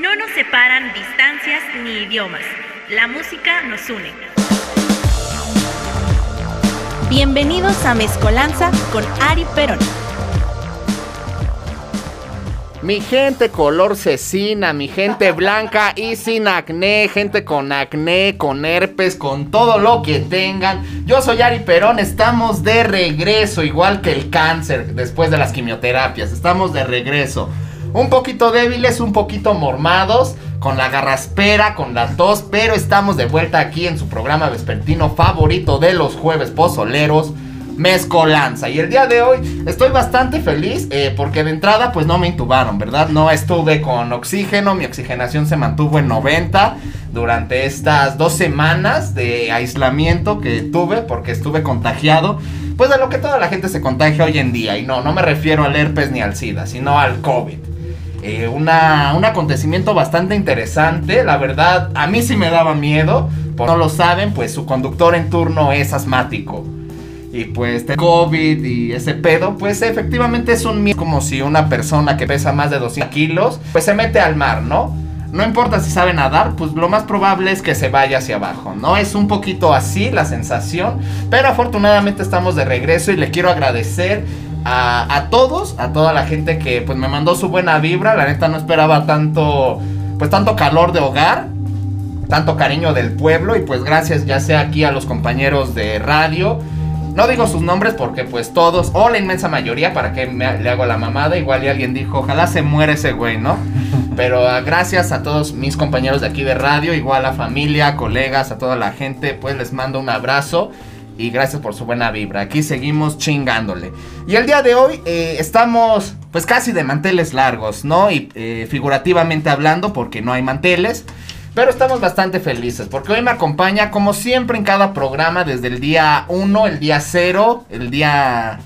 No nos separan distancias ni idiomas. La música nos une. Bienvenidos a Mezcolanza con Ari Perón. Mi gente color cecina, mi gente blanca y sin acné, gente con acné, con herpes, con todo lo que tengan. Yo soy Ari Perón, estamos de regreso, igual que el cáncer después de las quimioterapias, estamos de regreso. Un poquito débiles, un poquito mormados, con la garraspera, con la tos, pero estamos de vuelta aquí en su programa vespertino favorito de los jueves pozoleros mezcolanza. Y el día de hoy estoy bastante feliz eh, porque de entrada pues no me intubaron, ¿verdad? No estuve con oxígeno, mi oxigenación se mantuvo en 90 durante estas dos semanas de aislamiento que tuve porque estuve contagiado. Pues de lo que toda la gente se contagia hoy en día. Y no, no me refiero al herpes ni al SIDA, sino al COVID. Eh, una, un acontecimiento bastante interesante. La verdad, a mí sí me daba miedo. Por no lo saben, pues su conductor en turno es asmático y pues de COVID y ese pedo, pues efectivamente es un miedo como si una persona que pesa más de 200 kilos, pues se mete al mar, ¿no? No importa si sabe nadar, pues lo más probable es que se vaya hacia abajo, ¿no? Es un poquito así la sensación, pero afortunadamente estamos de regreso y le quiero agradecer a, a, todos, a toda la gente que pues me mandó su buena vibra, la neta no esperaba tanto, pues tanto calor de hogar, tanto cariño del pueblo. Y pues gracias ya sea aquí a los compañeros de radio, no digo sus nombres porque pues todos, o la inmensa mayoría, para que me, le hago la mamada, igual y alguien dijo, ojalá se muere ese güey, ¿no? Pero uh, gracias a todos mis compañeros de aquí de radio, igual a familia, colegas, a toda la gente, pues les mando un abrazo y gracias por su buena vibra. Aquí seguimos chingándole. Y el día de hoy eh, estamos pues casi de manteles largos, ¿no? Y eh, figurativamente hablando porque no hay manteles. Pero estamos bastante felices porque hoy me acompaña, como siempre en cada programa, desde el día 1, el día 0, el día,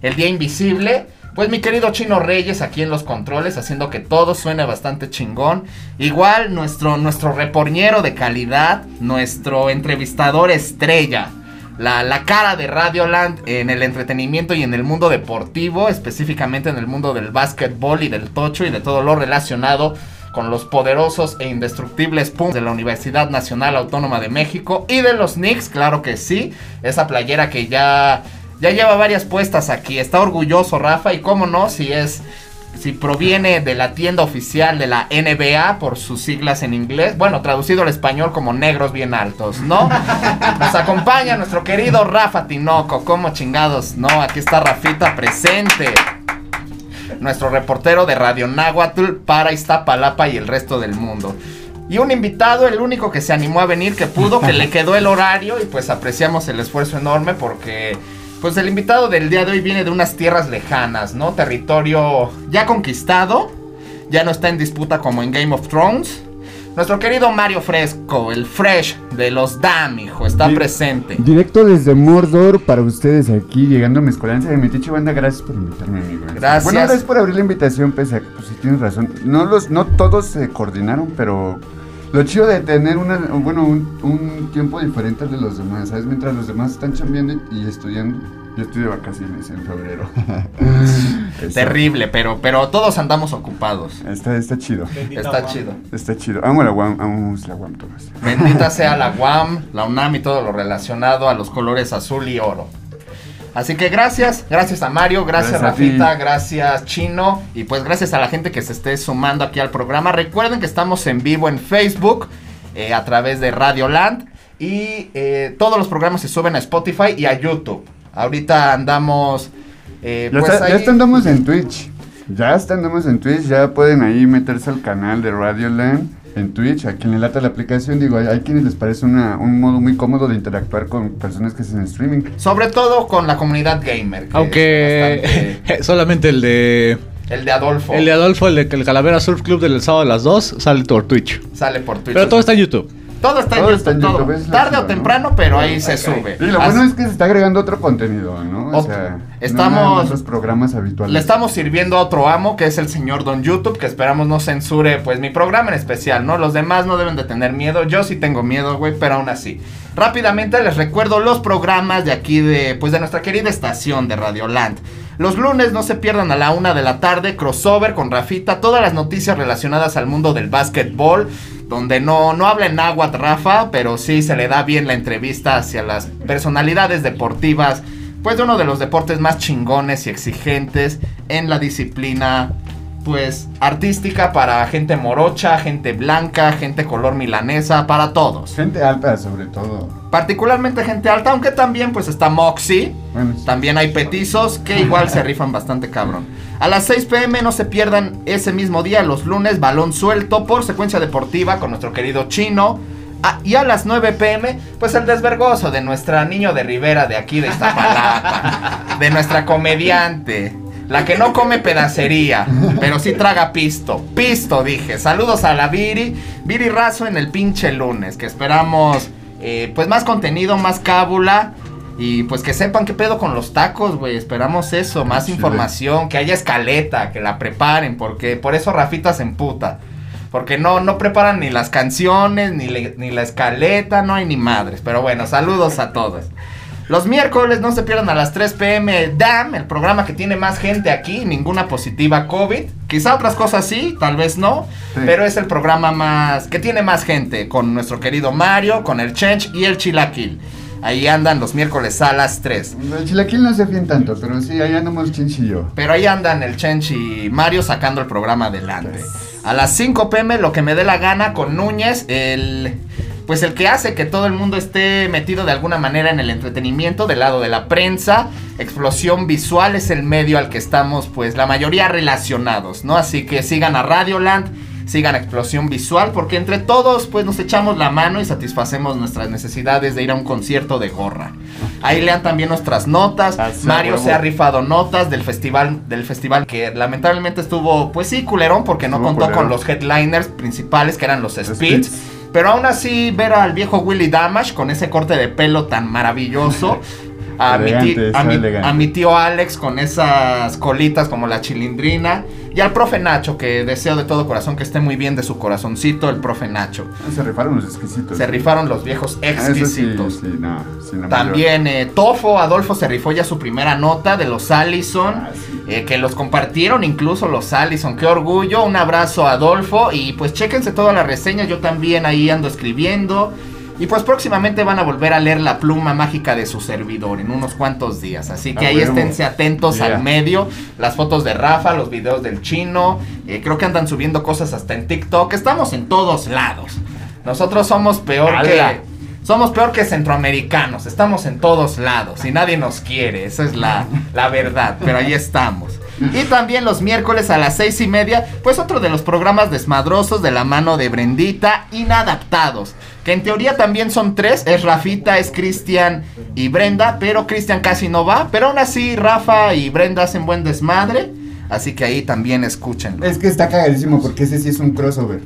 el día invisible. Pues mi querido Chino Reyes aquí en los controles, haciendo que todo suene bastante chingón. Igual nuestro, nuestro reporñero de calidad, nuestro entrevistador estrella. La, la, cara de Radioland en el entretenimiento y en el mundo deportivo, específicamente en el mundo del básquetbol y del tocho y de todo lo relacionado con los poderosos e indestructibles Pumas de la Universidad Nacional Autónoma de México y de los Knicks, claro que sí, esa playera que ya ya lleva varias puestas aquí, está orgulloso Rafa y cómo no si es si proviene de la tienda oficial de la NBA por sus siglas en inglés, bueno, traducido al español como negros bien altos, ¿no? Nos acompaña nuestro querido Rafa Tinoco, como chingados, ¿no? Aquí está Rafita presente nuestro reportero de Radio Nahuatl para Iztapalapa y el resto del mundo. Y un invitado, el único que se animó a venir, que pudo, que le quedó el horario y pues apreciamos el esfuerzo enorme porque pues el invitado del día de hoy viene de unas tierras lejanas, ¿no? Territorio ya conquistado, ya no está en disputa como en Game of Thrones. Nuestro querido Mario Fresco, el Fresh de los Dam, hijo, está presente. Directo desde Mordor para ustedes aquí, llegando a Mezcolanza de Metiche Banda. Gracias por invitarme, amigo. Gracias. Bueno, gracias por abrir la invitación, pese a que, pues sí tienes razón. No, los, no todos se coordinaron, pero lo chido de tener una, bueno, un, un tiempo diferente al de los demás, ¿sabes? Mientras los demás están chambeando y estudiando. Yo estoy de vacaciones en febrero. Terrible, pero, pero todos andamos ocupados. Está, está chido. Bendita está chido. Está chido. Amo la UAM, amo la UAM Tomás. Bendita sea la UAM, la UNAM y todo lo relacionado a los colores azul y oro. Así que gracias, gracias a Mario, gracias, gracias Rafita, gracias Chino y pues gracias a la gente que se esté sumando aquí al programa. Recuerden que estamos en vivo en Facebook eh, a través de Radio Land y eh, todos los programas se suben a Spotify y a YouTube. Ahorita andamos. Eh, ya, pues está, ahí... ya andamos en Twitch. Ya andamos en Twitch. Ya pueden ahí meterse al canal de Radioland en Twitch. A quien le lata la aplicación, digo, hay, hay quienes les parece una, un modo muy cómodo de interactuar con personas que hacen streaming. Sobre todo con la comunidad gamer. Aunque bastante... solamente el de. El de Adolfo. El de Adolfo, el de el Calavera Surf Club del sábado a las 2, sale por Twitch. Sale por Twitch. Pero todo está en YouTube. Todo está Todo en está YouTube. en Tarde o temprano, pero ahí se sube. Y lo Así- bueno es que se está agregando otro contenido, ¿no? O sea, estamos- no los programas habituales. Le estamos sirviendo a otro amo, que es el señor Don YouTube, que esperamos no censure, pues, mi programa en especial, ¿no? Los demás no deben de tener miedo. Yo sí tengo miedo, güey, pero aún así. Rápidamente les recuerdo los programas de aquí de, pues, de nuestra querida estación de Radioland. Los lunes no se pierdan a la una de la tarde, crossover con Rafita, todas las noticias relacionadas al mundo del básquetbol, donde no, no habla en agua Rafa, pero sí se le da bien la entrevista hacia las personalidades deportivas, pues de uno de los deportes más chingones y exigentes en la disciplina pues artística para gente morocha, gente blanca, gente color milanesa, para todos. Gente alta sobre todo. Particularmente gente alta, aunque también pues está Moxie. Bueno, sí. También hay petizos que igual se rifan bastante cabrón. A las 6 pm no se pierdan ese mismo día, los lunes, balón suelto por secuencia deportiva con nuestro querido chino. Ah, y a las 9 pm, pues el desvergoso de nuestra niño de Rivera de aquí de Iztapalapa. de nuestra comediante. La que no come pedacería, pero sí traga pisto. Pisto, dije. Saludos a la Viri. Viri Razo en el pinche lunes. Que esperamos, eh, pues, más contenido, más cábula. Y pues que sepan qué pedo con los tacos, güey. Esperamos eso, más información, que haya escaleta, que la preparen, porque por eso Rafita se emputa. Porque no, no preparan ni las canciones, ni, le- ni la escaleta, no hay ni madres. Pero bueno, saludos a todos. Los miércoles no se pierdan a las 3 pm DAM, el programa que tiene más gente aquí, ninguna positiva COVID. Quizá otras cosas sí, tal vez no, Sí. pero es el programa más que tiene más gente con nuestro querido Mario, con el Chench y el Chilaquil. Ahí andan los miércoles a las 3. El chilaquil no se fíen tanto, pero sí, ahí andamos chinchillo. Pero ahí andan el Chench y Mario sacando el programa adelante. A las 5 pm lo que me dé la gana con Núñez, el pues el que hace que todo el mundo esté metido de alguna manera en el entretenimiento del lado de la prensa. Explosión visual es el medio al que estamos pues la mayoría relacionados, ¿no? Así que sigan a Radioland, sigan a Explosión Visual porque entre todos pues nos echamos la mano y satisfacemos nuestras necesidades de ir a un concierto de gorra. Ahí lean también nuestras notas. Así, Mario huevo. se ha rifado notas del festival del festival que lamentablemente estuvo pues sí culerón porque no Estuvo contó con los headliners principales que eran los. Spits. Pero aún así ver al viejo Willy Damash con ese corte de pelo tan maravilloso. A mi, a, a tío Alex con esas colitas como la chilindrina. Y al profe Nacho, que deseo de todo corazón que esté muy bien de su corazoncito, el profe Nacho. Ah, Se rifaron los exquisitos. Se rifaron los viejos Ah, sí, exquisitos. sí, no, sí, no, También eh, Tofo, Adolfo se rifó ya su primera nota de los Allison, Ah, eh, que los compartieron incluso los Allison, qué orgullo, un abrazo a Adolfo y pues chéquense todas las reseñas, yo también ahí ando escribiendo y pues próximamente van a volver a leer la pluma mágica de su servidor en unos cuantos días, así que Ah, ahí esténse atentos Yeah. al medio, las fotos de Rafa, los videos del chino, eh, creo que andan subiendo cosas hasta en TikTok, estamos en todos lados, nosotros somos peor que... Somos peor que centroamericanos, estamos en todos lados y nadie nos quiere, esa es la, la verdad, pero ahí estamos. Y también los miércoles a las seis y media, pues otro de los programas desmadrosos de la mano de Brendita, Inadaptados, que en teoría también son tres, es Rafita, es Cristian y Brenda, pero Cristian casi no va, pero aún así Rafa y Brenda hacen buen desmadre, así que ahí también escúchenlo. Es que está cagadísimo porque ese sí es un crossover.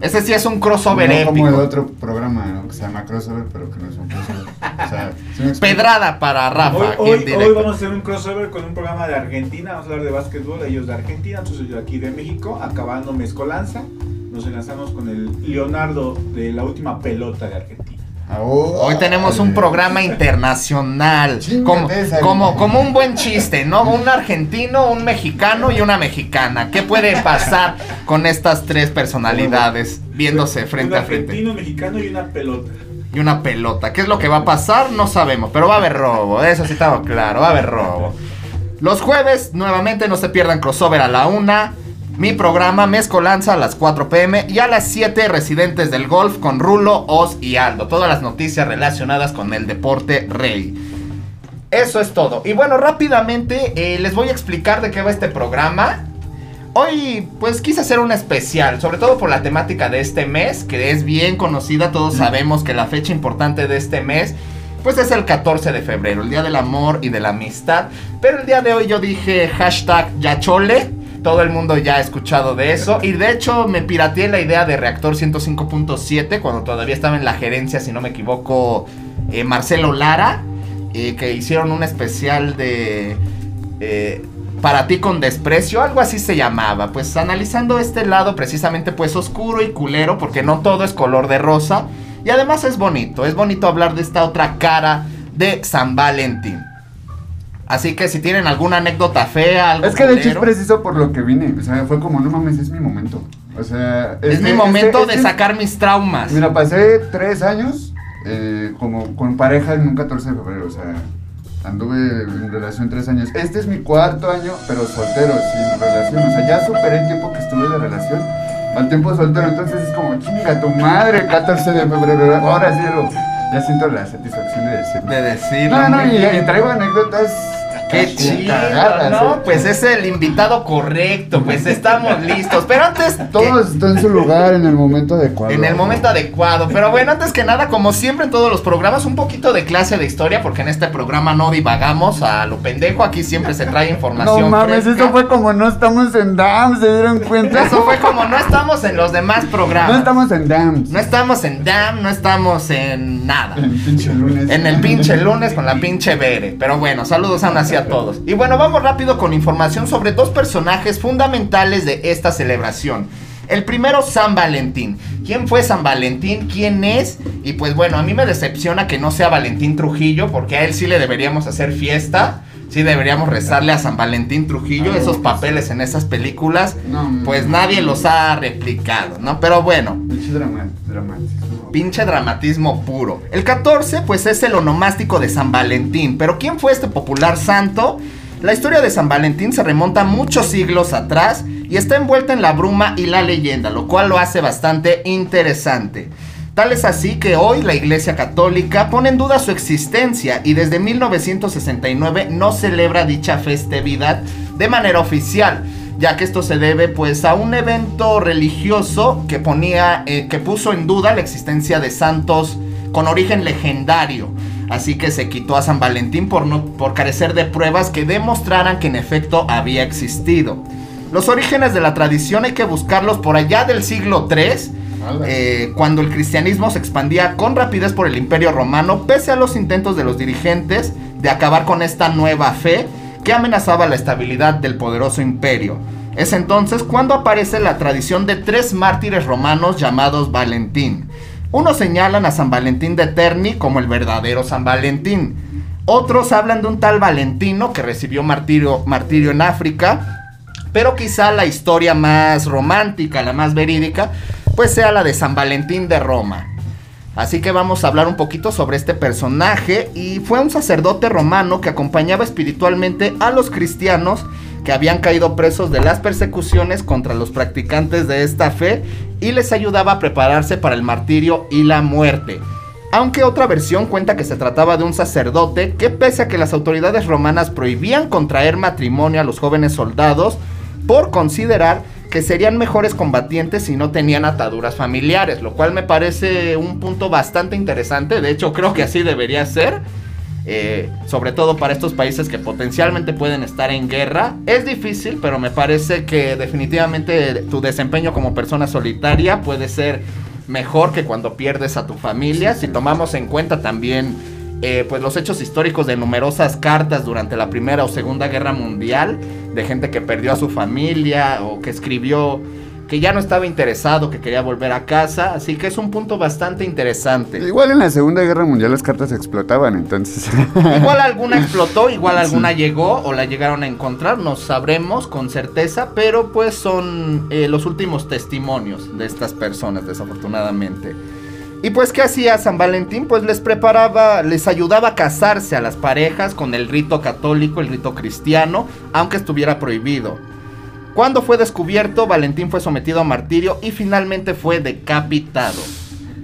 Ese sí es un crossover no épico. como el otro programa ¿no? que se llama crossover, pero que no es un crossover. O sea. Pedrada para Rafa. Hoy, hoy, hoy vamos a hacer un crossover con un programa de Argentina, vamos a hablar de básquetbol, ellos de Argentina, entonces yo aquí de México, acabando mezcolanza, nos enlazamos con el Leonardo de la última pelota de Argentina. Oh, Hoy tenemos un programa internacional. Como, esa, como, un buen chiste, ¿no? Un argentino, un mexicano y una mexicana. ¿Qué puede pasar con estas tres personalidades viéndose frente un a frente? argentino, mexicano y una pelota. Y una pelota. ¿Qué es lo que va a pasar? No sabemos, pero va a haber robo. Eso sí estaba claro, va a haber robo. Los jueves, nuevamente, no se pierdan crossover a la una. Mi programa Mezcolanza a las 4 pm y a las 7 Residentes del Golf con Rulo, Oz y Aldo. Todas las noticias relacionadas con el deporte rey. Eso es todo. Y bueno, rápidamente eh, les voy a explicar de qué va este programa. Hoy pues quise hacer un especial, sobre todo por la temática de este mes, que es bien conocida, todos sabemos que la fecha importante de este mes pues es el 14 de febrero, el Día del Amor y de la Amistad. Pero el día de hoy yo dije hashtag yachole, todo el mundo ya ha escuchado de eso. Y de hecho me pirateé la idea de Reactor 105.7 cuando todavía estaba en la gerencia, si no me equivoco, eh, Marcelo Lara, eh, que hicieron un especial de... eh, para ti con desprecio, algo así se llamaba, pues analizando este lado precisamente pues oscuro y culero, porque no todo es color de rosa, y además es bonito, es bonito hablar de esta otra cara de San Valentín. Así que si tienen alguna anécdota fea, algo Es que de hecho es culero, preciso por lo que vine. O sea, fue como, no mames, es mi momento. O sea, es este- mi momento este- de este- sacar mis traumas. Mira, pasé tres años eh, como con pareja en un 14 de febrero. O sea, anduve en relación tres años. Este es mi cuarto año, pero soltero, sin relación. O sea, ya superé el tiempo que estuve de relación al tiempo soltero. Entonces es como, chinga tu madre, 14 de febrero. Ahora sí. Ya siento la satisfacción de decirlo. de decirlo. No, no, y, y traigo anécdotas. Qué chido, ¿no? Pues es el invitado correcto, pues estamos listos. Pero antes... Todo está en su lugar en el momento adecuado. En el momento adecuado. Pero bueno, antes que nada, como siempre en todos los programas, un poquito de clase de historia, porque en este programa no divagamos a lo pendejo. Aquí siempre se trae información. No mames, fresca. eso fue como no estamos en DAM, ¿se dieron cuenta? Eso fue como no estamos en los demás programas. No estamos en DAM. No estamos en DAM, no estamos en nada. En el pinche lunes. En el pinche lunes con la pinche Bere. Pero bueno, saludos aún así a todos. Y bueno, vamos rápido con información sobre dos personajes fundamentales de esta celebración. El primero, San Valentín. ¿Quién fue San Valentín? ¿Quién es? Y pues bueno, a mí me decepciona que no sea Valentín Trujillo, porque a él sí le deberíamos hacer fiesta. Sí deberíamos rezarle a San Valentín Trujillo. Esos papeles en esas películas, No, pues nadie los ha replicado, ¿no? Pero bueno, Pinche drama, dramatismo. Pinche dramatismo puro. El 14, pues es el onomástico de San Valentín. Pero ¿quién fue este popular santo? La historia de San Valentín se remonta muchos siglos atrás y está envuelta en la bruma y la leyenda, lo cual lo hace bastante interesante. Tal es así que hoy la Iglesia Católica pone en duda su existencia y desde 1969 no celebra dicha festividad de manera oficial, ya que esto se debe pues a un evento religioso que ponía eh, que puso en duda la existencia de santos con origen legendario. Así que se quitó a San Valentín por, no, por carecer de pruebas que demostraran que en efecto había existido. Los orígenes de la tradición hay que buscarlos por allá del siglo III, eh, cuando el cristianismo se expandía con rapidez por el imperio romano, pese a los intentos de los dirigentes de acabar con esta nueva fe que amenazaba la estabilidad del poderoso imperio. Es entonces cuando aparece la tradición de tres mártires romanos llamados Valentín. Unos señalan a San Valentín de Terni como el verdadero San Valentín. Otros hablan de un tal Valentino que recibió martirio, martirio en África. Pero quizá la historia más romántica, la más verídica, pues sea la de San Valentín de Roma. Así que vamos a hablar un poquito sobre este personaje y fue un sacerdote romano que acompañaba espiritualmente a los cristianos que habían caído presos de las persecuciones contra los practicantes de esta fe y les ayudaba a prepararse para el martirio y la muerte. Aunque otra versión cuenta que se trataba de un sacerdote que pese a que las autoridades romanas prohibían contraer matrimonio a los jóvenes soldados por considerar que serían mejores combatientes si no tenían ataduras familiares, lo cual me parece un punto bastante interesante, de hecho creo que así debería ser, eh, sobre todo para estos países que potencialmente pueden estar en guerra. Es difícil, pero me parece que definitivamente tu desempeño como persona solitaria puede ser mejor que cuando pierdes a tu familia, si tomamos en cuenta también eh, pues los hechos históricos de numerosas cartas durante la Primera o Segunda Guerra Mundial, de gente que perdió a su familia o que escribió que ya no estaba interesado, que quería volver a casa, así que es un punto bastante interesante. Igual en la Segunda Guerra Mundial las cartas explotaban, entonces. Igual alguna explotó, igual alguna llegó o la llegaron a encontrar, no sabremos con certeza, pero pues son eh, los últimos testimonios de estas personas, desafortunadamente. Y pues, ¿qué hacía San Valentín? Pues les preparaba, les ayudaba a casarse a las parejas con el rito católico, el rito cristiano, aunque estuviera prohibido. Cuando fue descubierto, Valentín fue sometido a martirio y finalmente fue decapitado.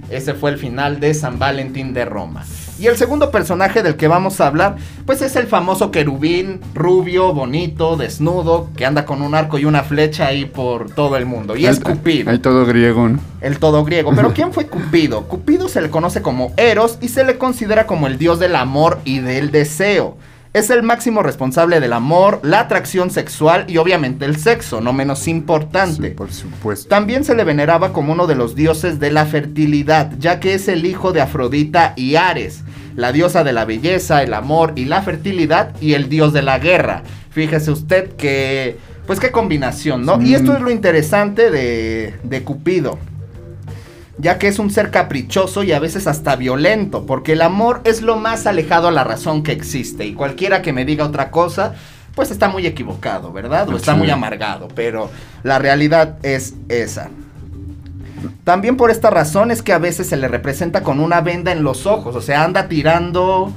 Ese fue el final de San Valentín de Roma. Y el segundo personaje del que vamos a hablar, pues es el famoso querubín, rubio, bonito, desnudo, que anda con un arco y una flecha ahí por todo el mundo. Y es Cupido. Hay todo griego, ¿no? El todo griego. Pero ¿quién fue Cupido? Cupido se le conoce como Eros y se le considera como el dios del amor y del deseo. Es el máximo responsable del amor, la atracción sexual y obviamente el sexo, no menos importante. Sí, por supuesto. También se le veneraba como uno de los dioses de la fertilidad, ya que es el hijo de Afrodita y Ares, la diosa de la belleza, el amor y la fertilidad y el dios de la guerra. Fíjese usted que, pues qué combinación, ¿no? Y esto es lo interesante de, de Cupido. Ya que es un ser caprichoso y a veces hasta violento, porque el amor es lo más alejado a la razón que existe, y cualquiera que me diga otra cosa, pues está muy equivocado, ¿verdad? O está muy amargado, pero la realidad es esa. También por esta razón es que a veces se le representa con una venda en los ojos, o sea, anda tirando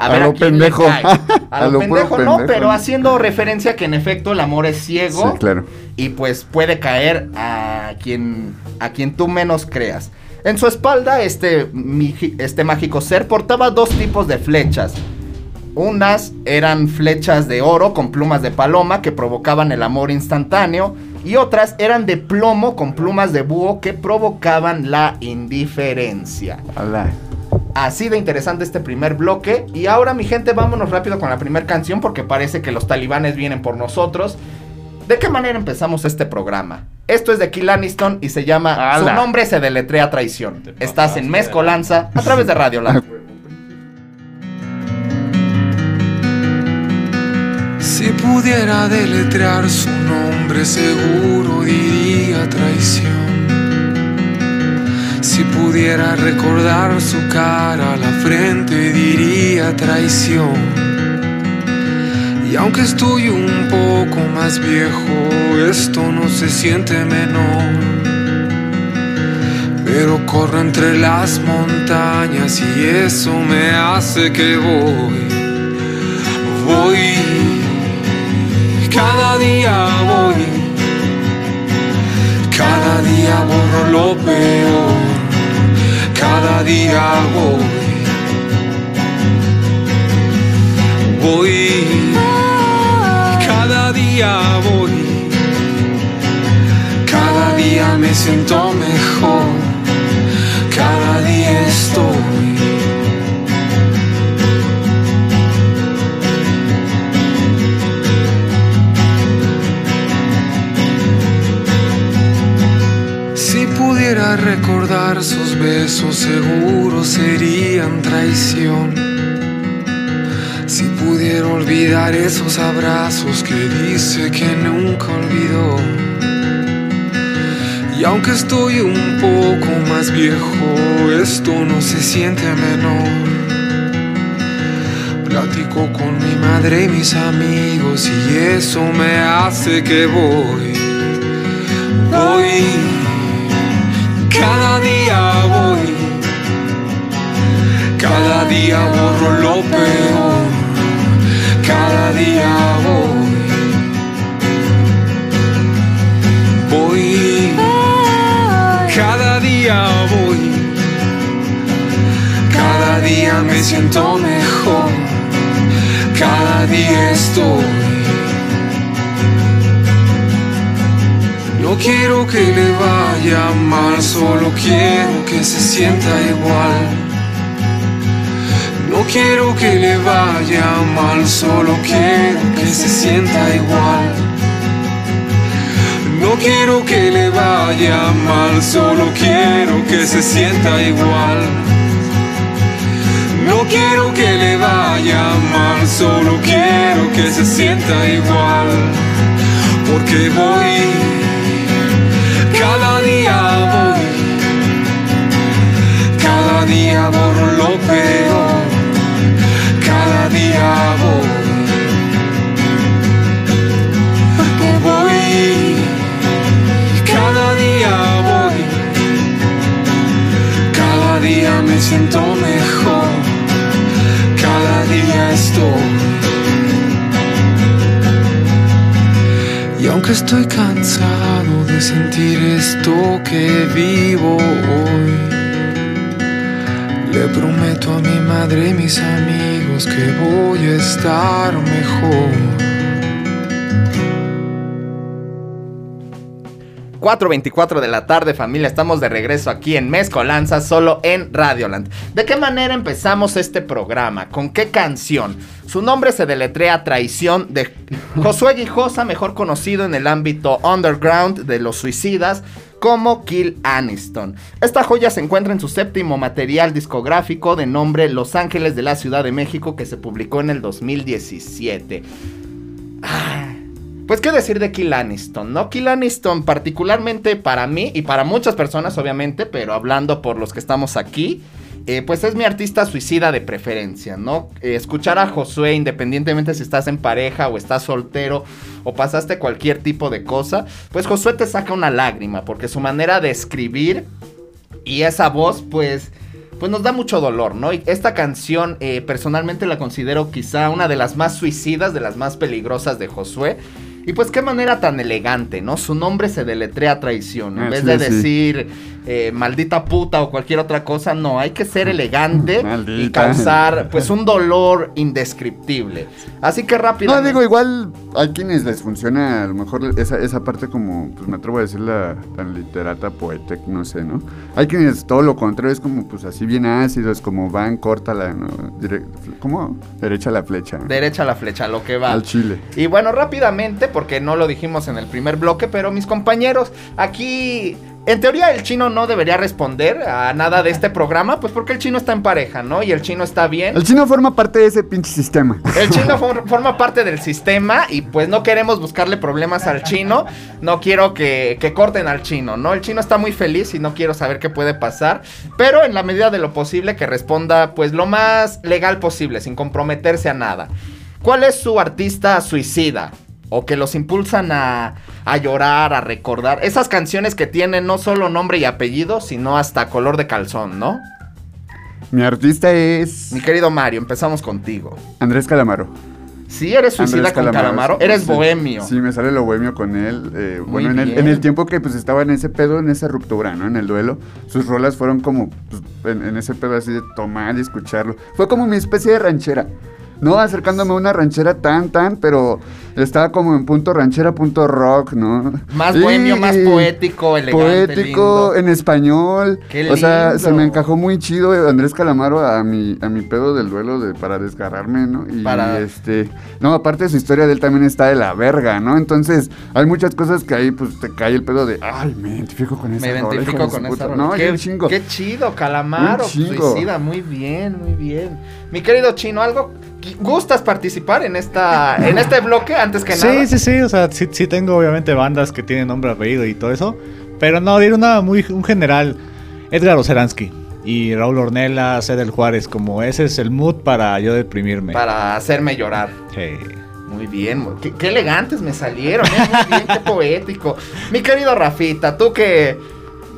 a, A ver lo pendejo. A, A lo, pendejo, no, pendejo. pero haciendo referencia que en efecto el amor es ciego Sí, claro. y pues puede caer a quien a quien tú menos creas. En su espalda este este mágico ser portaba dos tipos de flechas. Unas eran flechas de oro con plumas de paloma que provocaban el amor instantáneo y otras eran de plomo con plumas de búho que provocaban la indiferencia. Ala. Así de interesante este primer bloque. Y ahora, mi gente, vámonos rápido con la primera canción porque parece que los talibanes vienen por nosotros. ¿De qué manera empezamos este programa? Esto es de Kill Aniston y se llama Su nombre se deletrea traición. Te Estás en Mezcolanza a través de Radio Land. Si pudiera deletrear su nombre seguro diría traición. Si pudiera recordar su cara, la frente diría traición. Y aunque estoy un poco más viejo, esto no se siente menor. Pero corro entre las montañas y eso me hace que voy, voy, cada día voy, cada día borro lo peor, cada día voy, voy, cada día voy, cada día me siento mejor, cada día estoy. Pudiera recordar sus besos, seguro serían traición. Si pudiera olvidar esos abrazos que dice que nunca olvidó. Y aunque estoy un poco más viejo, esto no se siente menor. Platico con mi madre y mis amigos y eso me hace que voy. Voy, cada día voy, cada día borro lo peor, cada día voy. Voy, cada día voy, cada día me siento mejor, cada día estoy. No quiero que le vaya mal, solo quiero que se sienta igual. No quiero que le vaya mal, solo quiero que se sienta igual. No quiero que le vaya mal, solo quiero que se sienta igual. No quiero que le vaya mal, solo quiero que se sienta igual. Porque voy, cada día voy, cada día borro lo peor, cada día voy. Porque voy, cada día voy, cada día me siento mejor, cada día estoy. Y aunque estoy cansado sentir esto que vivo hoy, le prometo a mi madre y mis amigos que voy a estar mejor. 4.24 de la tarde, familia. Estamos de regreso aquí en Mezcolanza, solo en Radioland. ¿De qué manera empezamos este programa? ¿Con qué canción? Su nombre se deletrea Traición de Josué Guijosa, mejor conocido en el ámbito underground de los suicidas como Kill Aniston. Esta joya se encuentra en su séptimo material discográfico de nombre Los Ángeles de la Ciudad de México que se publicó en el 2017. Ah, Pues qué decir de Kill Aniston, ¿no? Kill Aniston particularmente para mí y para muchas personas obviamente, pero hablando por los que estamos aquí, eh, pues es mi artista suicida de preferencia, ¿no? Eh, escuchar a Josué, independientemente si estás en pareja o estás soltero o pasaste cualquier tipo de cosa, pues Josué te saca una lágrima, porque su manera de escribir y esa voz, pues pues nos da mucho dolor, ¿no? Esta canción eh, personalmente la considero quizá una de las más suicidas, de las más peligrosas de Josué. Y pues qué manera tan elegante, ¿no? Su nombre se deletrea traición. En Ah, vez sí, de sí. Eh, maldita puta o cualquier otra cosa, no, hay que ser elegante y causar pues un dolor indescriptible. Así que No, rápido. digo, igual hay quienes les funciona a lo mejor esa, esa parte como, pues me atrevo a decirla tan literata, poetic, no sé, ¿no? Hay quienes todo lo contrario, es como pues así bien ácidos, como van, córtala, ¿no? Dire- ¿Cómo? Derecha la flecha. Derecha a la flecha, lo que va. Al chile. Y bueno, rápidamente, porque no lo dijimos en el primer bloque, pero mis compañeros, aquí, en teoría el chino no debería responder a nada de este programa, pues porque el chino está en pareja, ¿no? Y el chino está bien. El chino forma parte de ese pinche sistema. El chino for- forma parte del sistema y pues no queremos buscarle problemas al chino. No quiero que, que corten al chino, ¿no? El chino está muy feliz y no quiero saber qué puede pasar. Pero en la medida de lo posible que responda pues lo más legal posible, sin comprometerse a nada. ¿Cuál es su artista suicida? O que los impulsan a, a llorar, a recordar. Esas canciones que tienen no solo nombre y apellido, sino hasta color de calzón, ¿no? Mi artista es Mi querido Mario, empezamos contigo. Andrés Calamaro. Sí, eres suicida Andrés con Calamaro. sí, Eres sí, bohemio. Sí, me sale lo bohemio con él. eh, bueno, en el, bien. en el tiempo que pues estaba en ese pedo, en esa ruptura, ¿no? En el duelo, sus rolas fueron como pues, en, en ese pedo así de tomar y escucharlo. Fue como mi especie de ranchera. No acercándome a una ranchera tan, tan, pero estaba como en punto ranchera, punto rock, ¿no? Más Y- bohemio, más poético, elegante, Poético, lindo. en español. Qué O sea, se lindo. me encajó muy chido eh, Andrés Calamaro a mi, a mi pedo del duelo de, para desgarrarme, ¿no? Y Para- este. No, aparte su historia de él también está de la verga, ¿no? Entonces, hay muchas cosas que ahí pues te cae el pedo de. Ay, me identifico con esa Me identifico de con su esa puta". rola. No, qué, chingo. qué chido, Calamaro, suicida, muy bien, muy bien. Mi querido Chino, ¿algo gustas participar en esta en este bloque antes que nada? Sí, sí, sí, o sea, sí, sí tengo obviamente bandas que tienen nombre, apellido y todo eso. Pero no, diré una muy un general. Edgar Oceransky y Raúl Ornella, Cedel Juárez, como ese es el mood para yo deprimirme. Para hacerme llorar. Sí. Muy bien, muy- qué, qué elegantes me salieron, ¿eh? muy bien, qué poético. Mi querido Rafita, tú que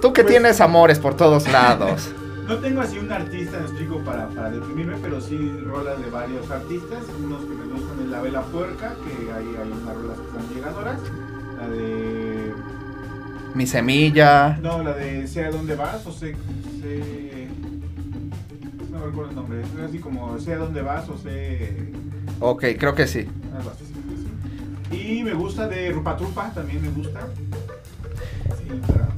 tú que Pues- tienes amores por todos lados. No tengo así un artista, me explico, para, para deprimirme, pero sí rolas de varios artistas. Unos que me gustan es La Vela Puerca, que hay, hay unas rolas que son llegadoras. La de. Mi semilla. No, la de Sé a dónde vas o sé. sé no recuerdo el nombre, es así como Sé a dónde vas o sé. Ok, creo que sí. Y me gusta de Rupa Trupa, también me gusta.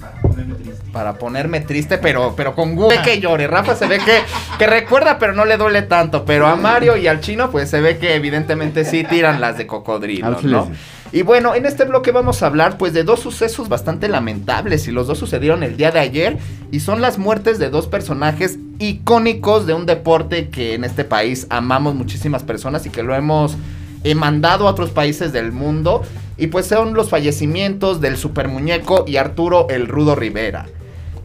Para, ponerme triste. Para ponerme triste, pero, pero con gusto. Ve que llore. Rafa se ve que, que recuerda, pero no le duele tanto. Pero a Mario y al chino, pues se ve que evidentemente sí tiran las de cocodrilo, ¿no? Y bueno, en este bloque vamos a hablar pues de dos sucesos bastante lamentables y los dos sucedieron el día de ayer y son las muertes de dos personajes icónicos de un deporte que en este país amamos muchísimas personas y que lo hemos eh, mandado a otros países del mundo y pues son los fallecimientos del super muñeco y Arturo el Rudo Rivera.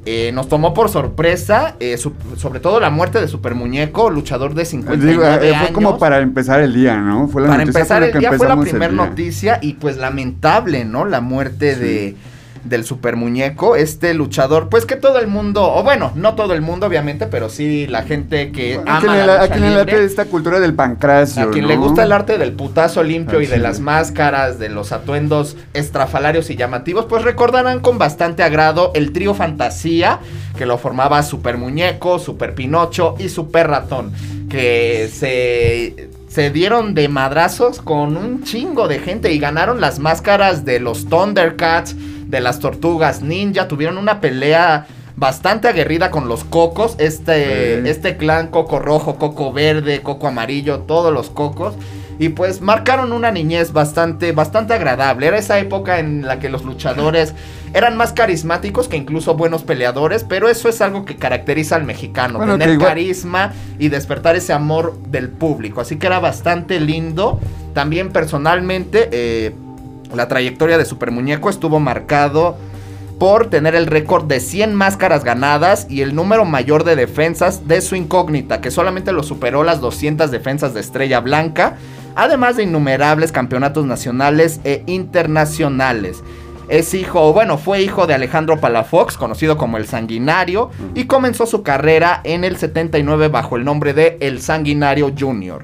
Eh, nos tomó por sorpresa, eh, su- sobre todo la muerte de Super Muñeco, luchador de 59 Digo, eh, años. fue como para empezar el día, ¿no? Fue la Para empezar el día fue la primera noticia y pues lamentable, ¿no? La muerte Sí. de del super muñeco, este luchador, pues que todo el mundo, o bueno, no todo el mundo obviamente, pero sí la gente que A ama quien, le, la a lucha quien le late esta cultura del pancracio. a quien ¿no? le gusta el arte del putazo limpio Ah, y de las máscaras, de los atuendos estrafalarios y llamativos, pues recordarán con bastante agrado el trío Fantasía, que lo formaba Super Muñeco, Super Pinocho y Super Ratón, que se, se dieron de madrazos con un chingo de gente y ganaron las máscaras de los Thundercats, de las Tortugas Ninja, tuvieron una pelea bastante aguerrida con los cocos, este, Sí. este clan coco rojo, coco verde, coco amarillo, todos los cocos. Y pues marcaron una niñez bastante, bastante agradable. Era esa época en la que los luchadores eran más carismáticos que incluso buenos peleadores, pero eso es algo que caracteriza al mexicano, Bueno, tener igual- carisma y despertar ese amor del público. Así que era bastante lindo. También personalmente, eh, La trayectoria de Super Muñeco estuvo marcado por tener el récord de 100 máscaras ganadas y el número mayor de defensas de su incógnita, que solamente lo superó las 200 defensas de Estrella Blanca, además de innumerables campeonatos nacionales e internacionales. Es hijo, bueno, fue hijo de Alejandro Palafox, conocido como el Sanguinario, y comenzó su carrera en el 79 bajo el nombre de El Sanguinario Jr.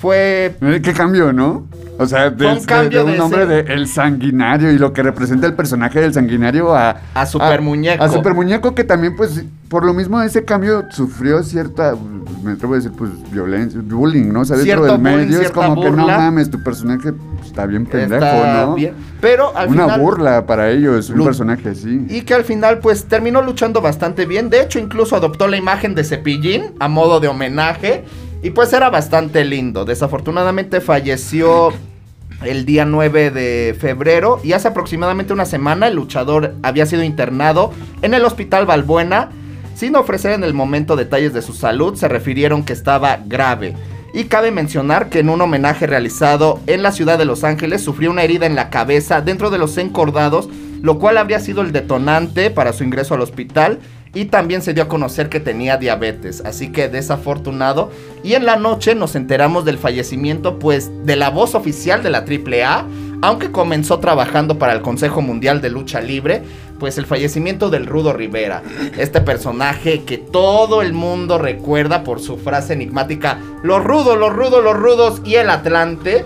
Fue Eh, ¿Qué cambio, no? O sea, de, un de- cambio de un de nombre ese- de El Sanguinario y lo que representa el personaje del Sanguinario a... A Super Muñeco. A Super Muñeco que también, pues, por lo mismo ese cambio sufrió cierta, me atrevo a decir, pues, violencia, bullying, ¿no? O sea, dentro Cierto del medio es como que no mames, tu personaje está bien pendejo, está ¿no? bien. Pero al Una final... burla para ellos, un personaje así. Y que al final pues terminó luchando bastante bien. De hecho incluso adoptó la imagen de Cepillín a modo de homenaje. Y pues era bastante lindo. Desafortunadamente falleció el día 9 de febrero. Y hace aproximadamente una semana el luchador había sido internado en el hospital Balbuena. Sin ofrecer en el momento detalles de su salud, se refirieron que estaba grave. Y cabe mencionar que en un homenaje realizado en la ciudad de Los Ángeles sufrió una herida en la cabeza dentro de los encordados, lo cual habría sido el detonante para su ingreso al hospital. Y también se dio a conocer que tenía diabetes, así que desafortunado. Y en la noche nos enteramos del fallecimiento, pues, de la voz oficial de la AAA, aunque comenzó trabajando para el Consejo Mundial de Lucha Libre, pues el fallecimiento del Rudo Rivera, este personaje que todo el mundo recuerda por su frase enigmática, los rudos, los rudos, los rudos y el Atlante,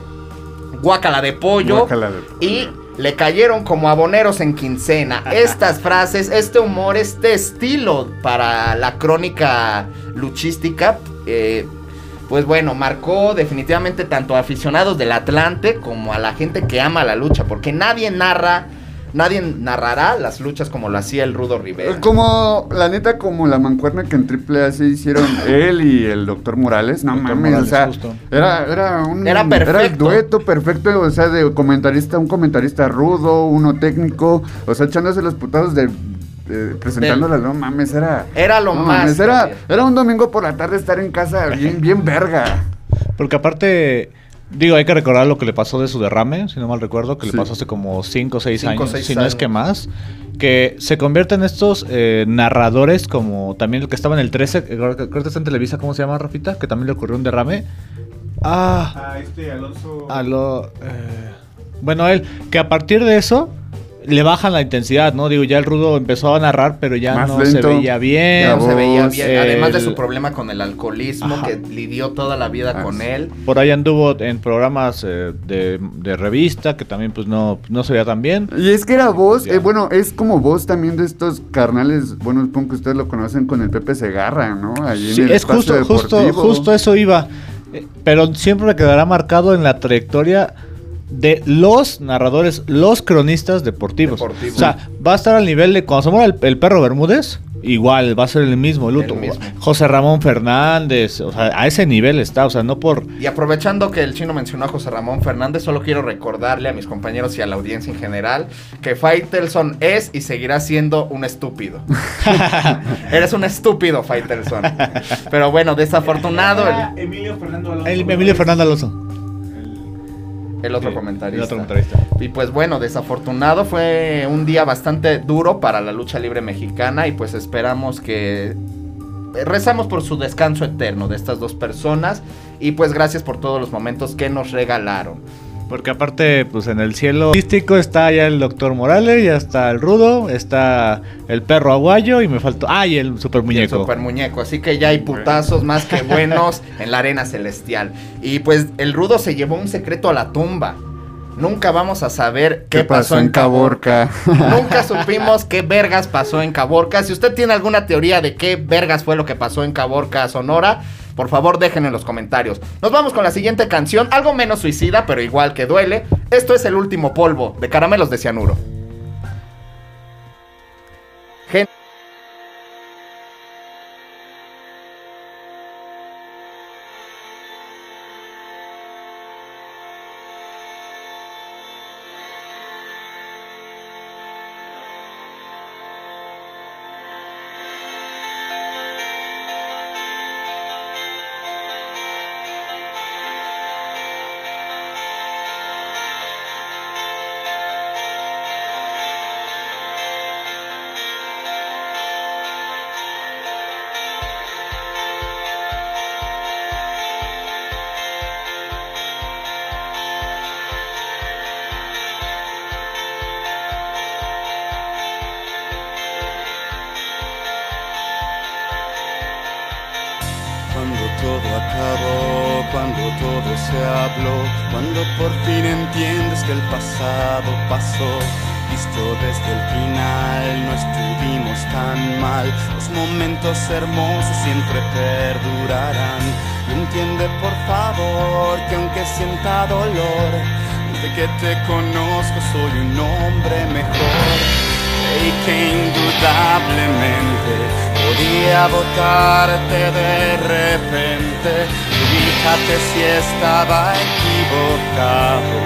guácala de pollo, Guácala de- y le cayeron como aboneros en quincena. Estas frases, este humor, este estilo para la crónica luchística, eh, pues bueno, marcó definitivamente tanto a aficionados del Atlante como a la gente que ama la lucha, porque nadie narra, nadie narrará las luchas como lo hacía el Rudo Rivera. Como, la neta, como la mancuerna que en Triple A se hicieron él y el doctor Morales, no Doctor mames, Morales, o sea, justo. era, era un... Era el dueto perfecto, o sea, de comentarista, un comentarista rudo, uno técnico, o sea, echándose los putados de... de- presentándola, no mames, era... Era lo no más. mames, era, era un domingo por la tarde estar en casa bien, bien verga. Porque aparte, digo, hay que recordar lo que le pasó de su derrame, si no mal recuerdo, que Sí. le pasó hace como 5 o 6 Cinco o años, seis si no es que más, que se convierte en estos eh, narradores, como también el que estaba en el 13, que creo que creo que está en Televisa, ¿cómo se llama, Rafita? Que también le ocurrió un derrame. Ah, A este Alonso. a lo... eh, bueno, él, que a partir de eso le bajan la intensidad, ¿no? Digo, ya el rudo empezó a narrar, pero ya Más no lento. se veía bien. Ya no se veía voz, bien. Además de su problema con el alcoholismo, Ajá. que lidió toda la vida con él. Por ahí anduvo en programas eh, de, de revista, que también pues no, no se veía tan bien. Y es que era voz, eh, bueno, es como voz también de estos carnales, bueno, supongo que ustedes lo conocen con el Pepe Segarra, ¿no? En Sí, el es justo, espacio justo, deportivo. justo eso iba. Eh, Pero siempre me quedará marcado en la trayectoria de los narradores, los cronistas deportivos. Deportivos. O sea, va a estar al nivel de cuando se muera el, el perro Bermúdez, igual va a ser el mismo luto. El mismo. José Ramón Fernández, o sea, a ese nivel está, o sea, no por Y aprovechando que el chino mencionó a José Ramón Fernández, solo quiero recordarle a mis compañeros y a la audiencia en general que Faitelson es y seguirá siendo un estúpido. Eres un estúpido, Faitelson. Pero bueno, desafortunado el, Emilio Fernando Alonso. el Emilio Fernández Alonso. El- otro Sí, comentarista. el otro comentarista. Y pues bueno, desafortunado fue un día bastante duro para la lucha libre mexicana y pues esperamos que rezamos por su descanso eterno de estas dos personas y pues gracias por todos los momentos que nos regalaron. Porque aparte, pues en el cielo artístico está ya el doctor Morales, ya está el rudo, está el perro aguayo y me faltó. Ah, y el super Y el muñeco. super muñeco. Así que ya hay putazos más que buenos en la arena celestial. Y pues el rudo se llevó un secreto a la tumba. Nunca vamos a saber qué, pasó, en Caborca. Nunca supimos qué vergas pasó en Caborca. Si usted tiene alguna teoría de qué vergas fue lo que pasó en Caborca, Sonora, por favor déjenlo en los comentarios. Nos vamos con la siguiente canción, algo menos suicida, pero igual que duele. Esto es El Último Polvo, de Caramelos de Cianuro. Cuando por fin entiendes que el pasado pasó. Visto desde el final, no estuvimos tan mal. Los momentos hermosos siempre perdurarán. Y entiende por favor que aunque sienta dolor, desde que te conozco soy un hombre mejor. Y que indudablemente podía votarte de repente. Fíjate si estaba equivocado,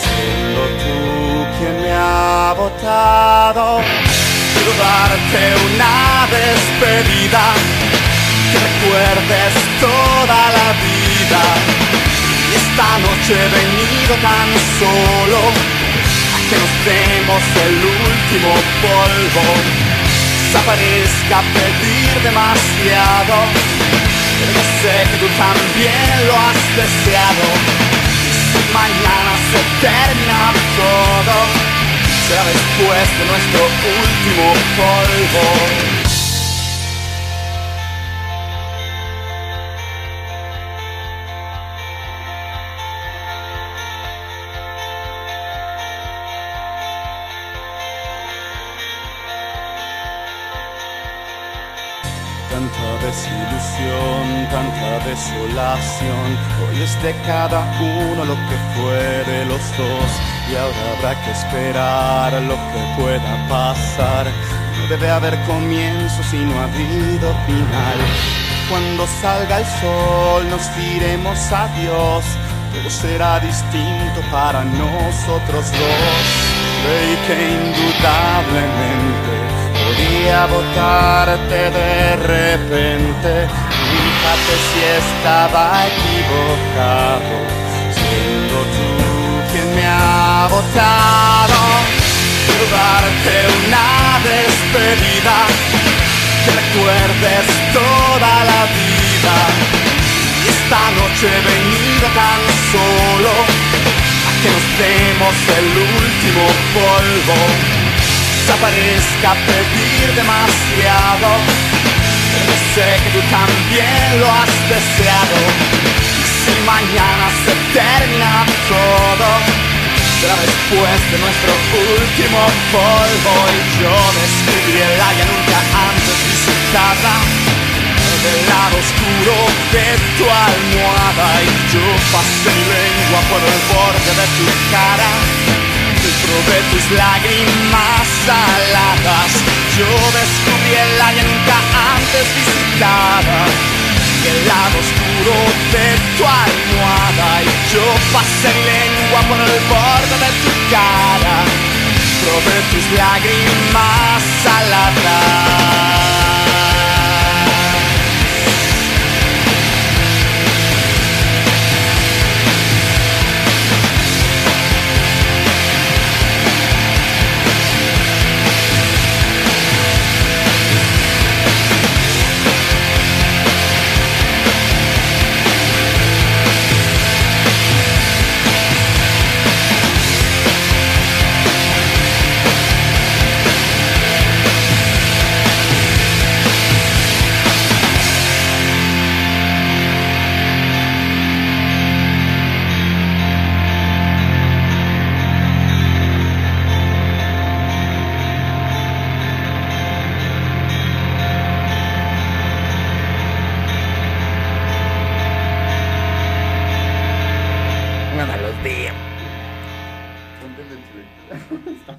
siendo tú quien me ha votado. Quiero darte una despedida, que recuerdes toda la vida. Y esta noche he venido tan solo a que nos demos el último polvo. Desaparezca pedir demasiado, pero yo sé que tú también lo has deseado. Y si mañana se termina todo, será después de nuestro último polvo. Tanta desilusión, tanta desolación. Hoy es de cada uno lo que fue de los dos. Y ahora habrá que esperar lo que pueda pasar. No debe haber comienzo si no ha habido final. Cuando salga el sol nos diremos adiós. Todo será distinto para nosotros dos. Creí que indudablemente podía votarte de repente. Fíjate si estaba equivocado, siendo tú quien me ha votado. Quiero darte una despedida, que recuerdes toda la vida. Y esta noche he venido tan solo a que nos demos el último polvo desaparezca pedir demasiado. Pero sé que tú también lo has deseado. Y si mañana se termina todo, será después de nuestro último polvo. Y yo descubrí el área nunca antes visitada. Del lado oscuro de tu almohada y yo pasé mi lengua por el borde de tu cara de tus lágrimas saladas. Yo descubrí el área nunca antes visitada. El lado oscuro de tu almohada. Y yo pasé lengua por el borde de tu cara. Probé tus lágrimas saladas.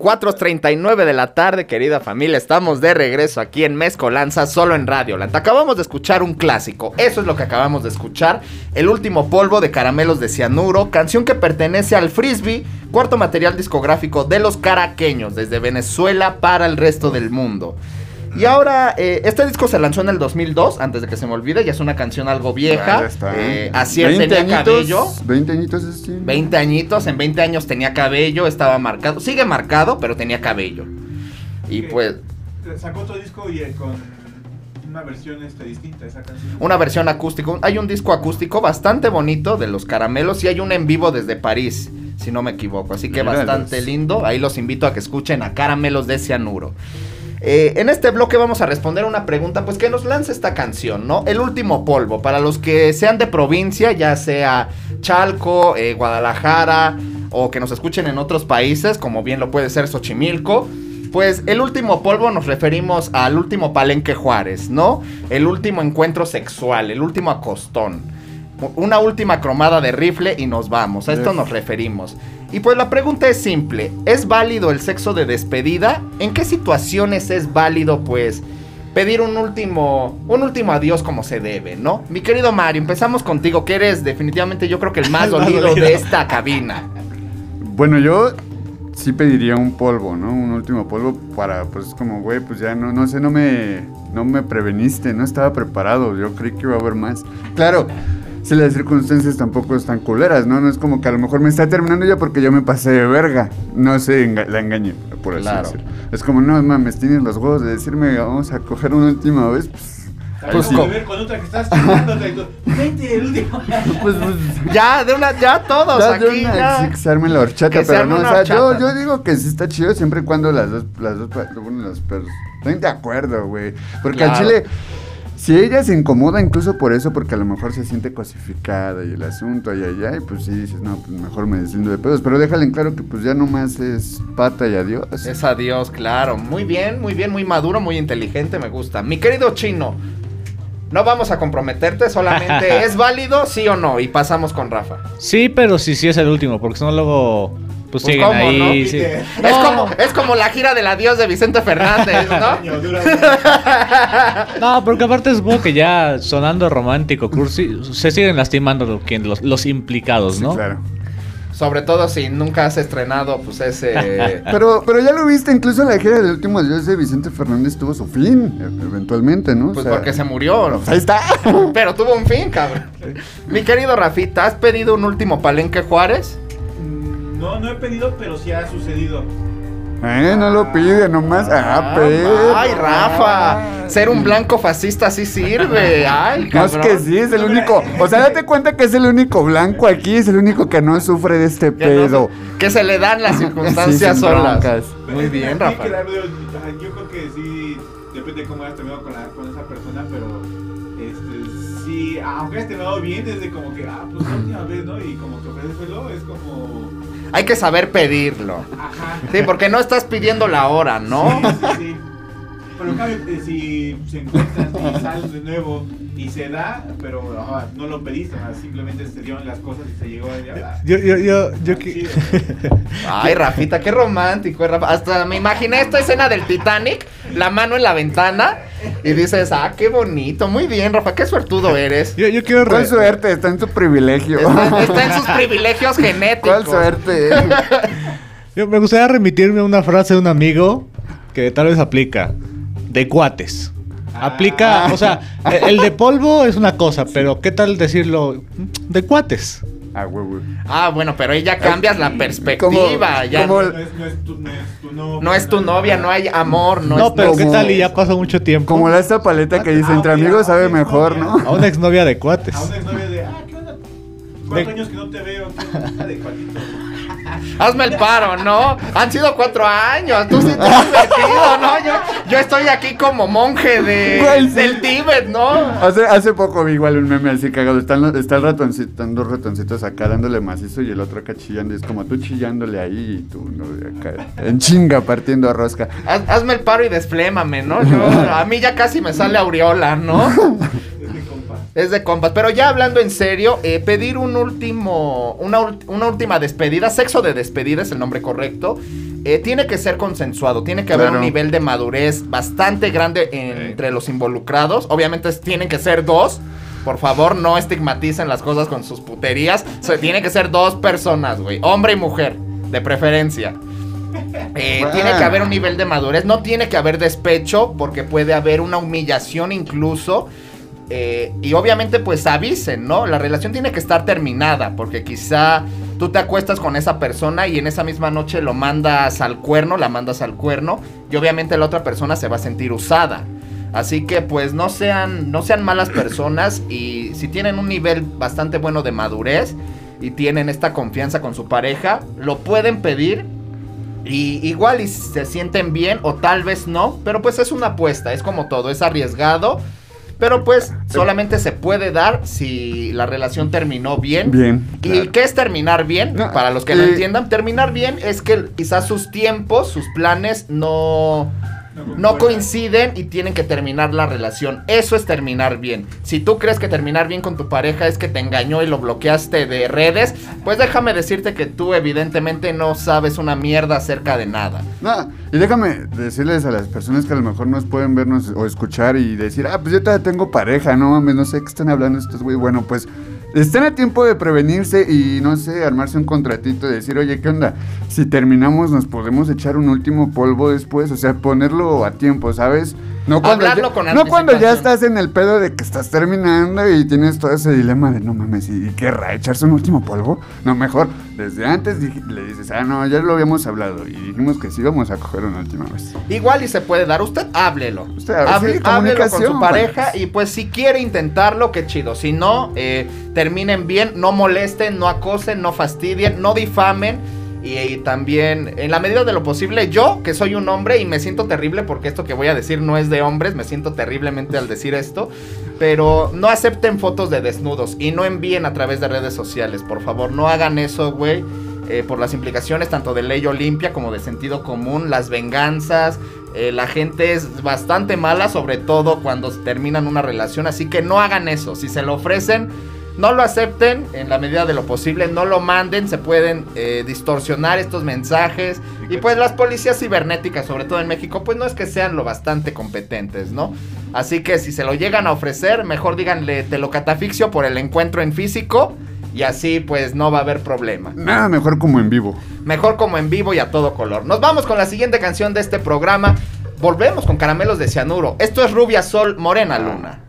4.39 de la tarde, querida familia. Estamos de regreso aquí en Mezcolanza, solo en Radio Land. Acabamos de escuchar un clásico. Eso es lo que acabamos de escuchar. El último polvo de caramelos de cianuro. Canción que pertenece al Frisbee, cuarto material discográfico de los caraqueños, desde Venezuela para el resto del mundo. Y ahora, eh, este disco se lanzó en el 2002, antes de que se me olvide, ya es una canción algo vieja. Ah. Eh, así él tenía añitos, cabello. 20 añitos es sí. 20 añitos, en 20 años tenía cabello, estaba marcado, sigue marcado, pero tenía cabello. Y pues, Sacó otro disco y eh, con una versión este, distinta esa canción. una versión acústico. Hay un disco acústico bastante bonito de los caramelos y hay un en vivo desde París, si no me equivoco. Así que bastante lindo. Ahí los invito a que escuchen a Caramelos de Cianuro. Eh, en este bloque vamos a responder una pregunta, pues que nos lanza esta canción, ¿no? El último polvo, para los que sean de provincia, ya sea Chalco, eh, Guadalajara, o que nos escuchen en otros países, como bien lo puede ser Xochimilco. Pues el último polvo nos referimos al último palenque Juárez, ¿no? El último encuentro sexual, el último acostón. Una última cromada de rifle y nos vamos. A esto nos referimos. Y pues la pregunta es simple. ¿Es válido el sexo de despedida? ¿En qué situaciones es válido pues pedir un último un último adiós como se debe, ¿no? Mi querido Mario, empezamos contigo, que eres definitivamente yo creo que el más El más dolido dolido. de esta cabina. Bueno, yo sí pediría un polvo, ¿no? Un último polvo para, pues, como, güey, pues ya no, no sé, no me, no me preveniste, no estaba preparado. Yo creí que iba a haber más. Claro, si las circunstancias tampoco están culeras, ¿no? No es como que a lo mejor me está terminando ya porque yo me pasé de verga. No sé, enga- la engañé, por así Claro. decirlo. Es como, no mames, tienes los huevos de decirme, vamos a coger una última vez, pues. Pues como co- ver con otra que estás chingándote y tú, vente el último. pues, pues Ya, de una, ya todos Ya, de aquí, una, ya. sí, que se arme la horchata, Que se pero arme no, o sea, yo, horchata. yo digo que sí está chido siempre y cuando las dos, las dos, bueno, las estén de acuerdo, güey. Porque al Claro. chile, si ella se incomoda incluso por eso, porque a lo mejor se siente cosificada y el asunto, ay, ay, ay, pues sí dices, no, pues mejor me deslindo de pedos. Pero déjale en claro que pues ya nomás es pata y adiós. Es adiós, claro. Muy bien, muy bien, muy maduro, muy inteligente, me gusta. Mi querido chino, no vamos a comprometerte, solamente es válido, sí o no, y pasamos con Rafa. Sí, pero sí, sí es el último, porque si no luego pues, Pues, siguen ¿cómo, ahí. no? sí. Es, No. como, es como la gira del adiós de Vicente Fernández, ¿no? No, porque aparte supongo que ya sonando romántico, cursi, se siguen lastimando los, los implicados, Sí, ¿no? claro. Sobre todo si nunca has estrenado, pues ese... Pero, pero ya lo viste, incluso la gira del último adiós de Vicente Fernández tuvo su fin, e- eventualmente, ¿no? O Pues sea, porque se murió, ¿no? pues ahí está. Pero tuvo un fin, cabrón. Mi querido Rafita, ¿has pedido un último palenque Juárez? No, no he pedido, pero sí ha sucedido. Eh, no lo pide, nomás. Ah, pero. Ay, Rafa, ser un blanco fascista sí sirve. Ay, No es cabrón. que sí, es el único. O sea, date cuenta que es el único blanco aquí, es el único que no sufre de este Que, no- pedo. que se le dan las circunstancias Sí, solas. Muy bien, Sí, Rafa. yo, creo que sí, depende de cómo hayas terminado con, la- con esa persona, pero este, sí, aunque hayas terminado bien, es de como que, ah, pues la última vez, ¿no? Y como que ofrecérselo es como, Hay que saber pedirlo. ajá. Sí, porque no estás pidiendo la hora, ¿no? Sí, sí, sí. Pero cambio, eh, si se encuentran y salen de nuevo y se da, pero no lo pediste, simplemente se dieron las cosas y se llegó a. Yo, yo, yo, yo ah, que- chido. Ay, Rafita, qué romántico, eh, Rafa. Hasta me imaginé esta escena del Titanic, la mano en la ventana, y dices, ah, qué bonito. Muy bien, Rafa, qué suertudo eres. yo, yo quiero... ¿Cuál suerte? Está en tu privilegio. Está, está en sus privilegios genéticos. ¿Cuál suerte? Yo me gustaría remitirme a una frase de un amigo que tal vez aplica. De cuates. Aplica, o sea, el de polvo es una cosa, pero ¿qué tal decirlo de cuates? Ah, güey, güey. Ah, bueno, pero ahí ya cambias la perspectiva. ya No es, no es tu, no es tu novia. no es tu novia, no hay amor, no, No, es pero ¿qué tal y ya pasó mucho tiempo? Como la esta paleta que dice, Ah, entre ok, amigos ah, sabe mejor. ¿no? A una exnovia de cuates. A una exnovia de, ah, ¿qué onda? Cuatro De- años que no te veo, ¿qué onda? De cuatito. Hazme el paro, ¿no? Han sido cuatro años, tú sí te has divertido, ¿no? Yo, yo estoy aquí como monje de, Güey, sí. del Tíbet, ¿no? Hace, hace poco vi igual un meme así cagado. Están, está el ratoncito, están dos ratoncitos acá dándole macizo y el otro acá chillando. Y es como tú chillándole ahí y tú, ¿no? Acá, en chinga partiendo a rosca. Haz- hazme el paro y desflémame, ¿no? Yo, a mí ya casi me sale aureola, ¿no? Es de compas. Pero ya hablando en serio, eh, pedir un último, una, última despedida, sexo de despedida es el nombre correcto, eh, tiene que ser consensuado, tiene que haber Claro. un nivel de madurez bastante grande entre los involucrados. Obviamente es- tienen que ser dos. Por favor, no estigmaticen las cosas con sus puterías. Se tiene que ser dos personas, güey. Hombre y mujer, de preferencia. Eh, Bueno. Tiene que haber un nivel de madurez. No tiene que haber despecho porque puede haber una humillación incluso. Eh, y obviamente pues avisen, ¿no? La relación tiene que estar terminada porque quizá tú te acuestas con esa persona y en esa misma noche lo mandas al cuerno, la mandas al cuerno y obviamente la otra persona se va a sentir usada. Así que pues no sean, no sean malas personas y si tienen un nivel bastante bueno de madurez y tienen esta confianza con su pareja, lo pueden pedir Y igual y se sienten bien o tal vez no, pero pues es una apuesta, es como todo, es arriesgado. Pero pues solamente se puede dar si la relación terminó bien. Bien, ¿Y claro. qué es terminar bien? No, Para los que no eh, entiendan, terminar bien es que quizás sus tiempos, sus planes no, no coinciden y tienen que terminar la relación. Eso es terminar bien. Si tú crees que terminar bien con tu pareja es que te engañó y lo bloqueaste de redes, pues déjame decirte que tú evidentemente no sabes una mierda acerca de nada. No, y déjame decirles a las personas que a lo mejor nos pueden vernos o escuchar y decir, ah, pues yo todavía tengo pareja, no mames, no sé qué están hablando estos güey. Bueno, pues están a tiempo de prevenirse y no sé, armarse un contratito y decir, oye, ¿qué onda? Si terminamos, nos podemos echar un último polvo después, o sea, ponerlo a tiempo, ¿sabes? No cuando, Hablarlo ya, con no cuando ya estás en el pedo de que estás terminando y tienes todo ese dilema de no mames, ¿y qué ra? ¿Echarse un último polvo? No, mejor, desde antes le dices, ah, no, ya lo habíamos hablado y dijimos que sí íbamos a coger una última vez. Igual y se puede dar, usted háblelo. Usted hable, sí, háblelo con su pareja pues. y pues si quiere intentarlo, qué chido. Si no, eh, terminen bien, no molesten, no acosen, no fastidien, no difamen. Y, también, en la medida de lo posible, yo, que soy un hombre y me siento terrible porque esto que voy a decir no es de hombres, me siento terriblemente al decir esto, pero no acepten fotos de desnudos y no envíen a través de redes sociales, por favor, no hagan eso, güey eh, por las implicaciones tanto de ley Olimpia como de sentido común, las venganzas. eh, la gente es bastante mala, sobre todo cuando terminan una relación, así que no hagan eso. Si se lo ofrecen, no lo acepten en la medida de lo posible, no lo manden, se pueden eh, distorsionar estos mensajes. Y pues las policías cibernéticas, sobre todo en México, pues no es que sean lo bastante competentes, ¿no? Así que si se lo llegan a ofrecer, mejor díganle te lo catafixio por el encuentro en físico. Y así pues no va a haber problema. Nada mejor como en vivo. Mejor como en vivo y a todo color. Nos vamos con la siguiente canción de este programa. Volvemos con caramelos de cianuro. Esto es Rubia Sol Morena Luna.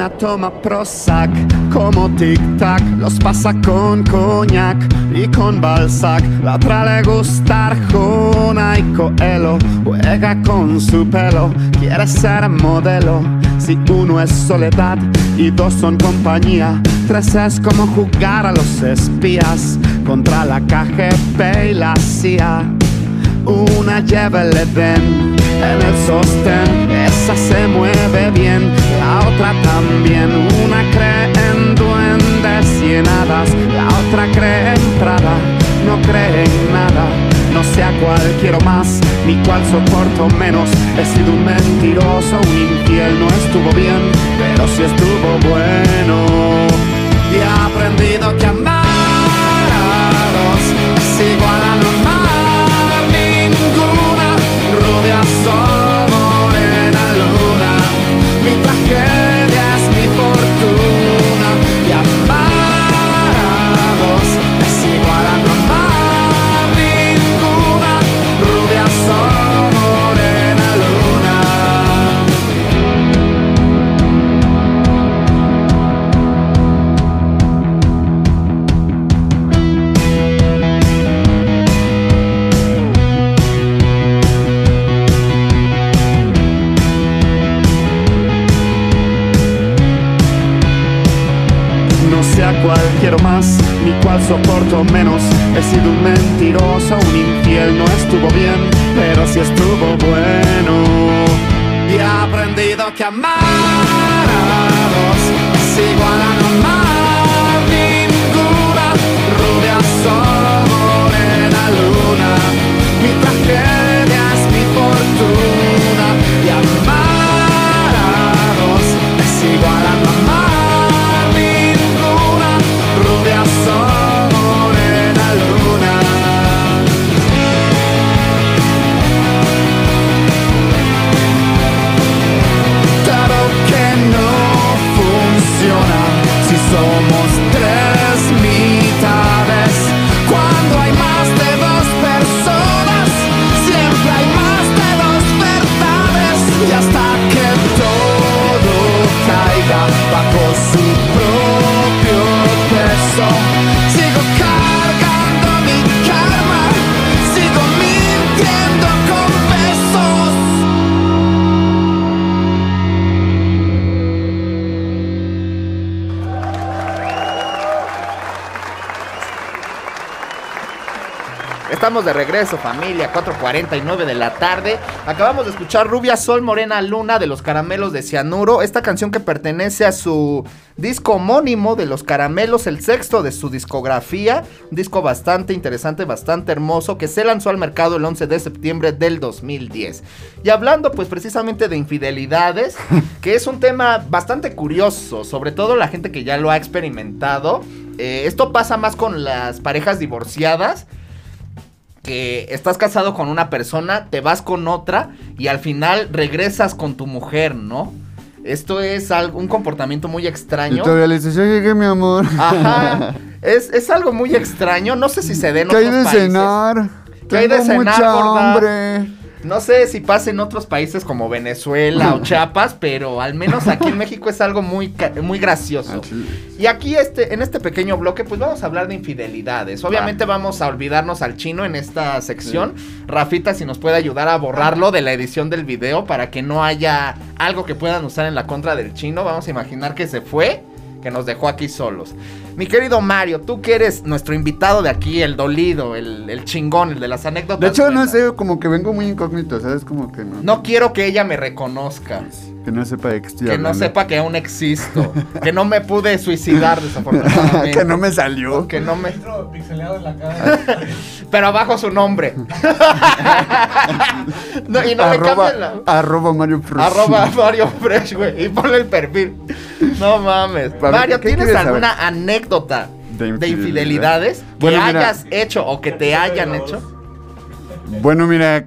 Una toma Prozac como tic-tac, los pasa con coñac y con Balzac. La otra le gusta Arjona y Coelho, juega con su pelo, quiere ser modelo. Si uno es soledad y dos son compañía, tres es como jugar a los espías contra la KGB y la CIA. Una lleva el Edén en el sostén, esa se mueve bien, otra también. Una cree en duendes y en hadas, la otra cree en Prada, no cree en nada. No sé a cuál quiero más, ni cuál soporto menos. He sido un mentiroso, un infiel, no estuvo bien, pero sí estuvo bueno. Y he aprendido que regreso, familia, 4.49 de la tarde. Acabamos de escuchar Rubia Sol Morena Luna de los Caramelos de Cianuro. Esta canción que pertenece a su disco homónimo de los Caramelos, el sexto de su discografía. Un disco bastante interesante, bastante hermoso, que se lanzó al mercado el 11 de septiembre del 2010. Y hablando pues precisamente de infidelidades, que es un tema bastante curioso, sobre todo la gente que ya lo ha experimentado. Eh, esto pasa más con las parejas divorciadas que estás casado con una persona, te vas con otra y al final regresas con tu mujer, ¿no? Esto es algo, un comportamiento muy Y extraño. todavía le dices, yo llegué, mi amor. Ajá. Es, es algo muy extraño. No sé si se den ¿Qué hay de países. cenar? ¿Qué hay de cenar, gorda? hambre. No sé si pasa en otros países como Venezuela o Chiapas, pero al menos aquí en México es algo muy, muy gracioso. Ah. Y aquí este, en este pequeño bloque, pues vamos a hablar de infidelidades. Obviamente vamos a olvidarnos al chino en esta sección. Rafita, si nos puede ayudar a borrarlo de la edición del video para que no haya algo que puedan usar en la contra del chino. Vamos a imaginar que se fue, que nos dejó aquí solos. Mi querido Mario, tú que eres nuestro invitado de aquí, el dolido, el, el chingón, el de las anécdotas. De hecho, no sé, como que vengo muy incógnito, ¿sabes? Como que no. No quiero que ella me reconozca. Que no sepa de qué estoy Que no sepa que aún existo. que no me pude suicidar desafortunadamente. que no me salió. Que no me... Pixeleado en la cara. Pero abajo su nombre. no, y no le arroba, cambien la... arroba Mario Fresh. Arroba Mario Fresh, güey. Y ponle el perfil. No mames. Mario, ¿qué ¿tienes alguna anécdota De de, infidelidad? infidelidades que Bueno, mira. hayas hecho o que te hayan hecho? Bueno, mira,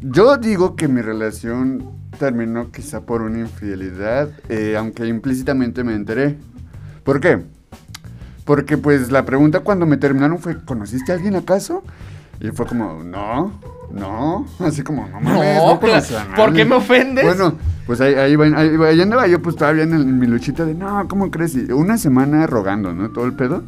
yo digo que mi relación terminó quizá por una infidelidad, eh, aunque implícitamente me enteré. ¿Por qué? Porque pues la pregunta cuando me terminaron fue, ¿conociste a alguien acaso? Y fue como, no, no, así como, no mames, No, no, a ¿por qué nadie". me ofendes? Bueno, pues ahí, ahí, ahí, ahí andaba yo pues todavía en, el- en mi luchita de, no, ¿cómo crees? Y una semana rogando, ¿no? Todo el pedo.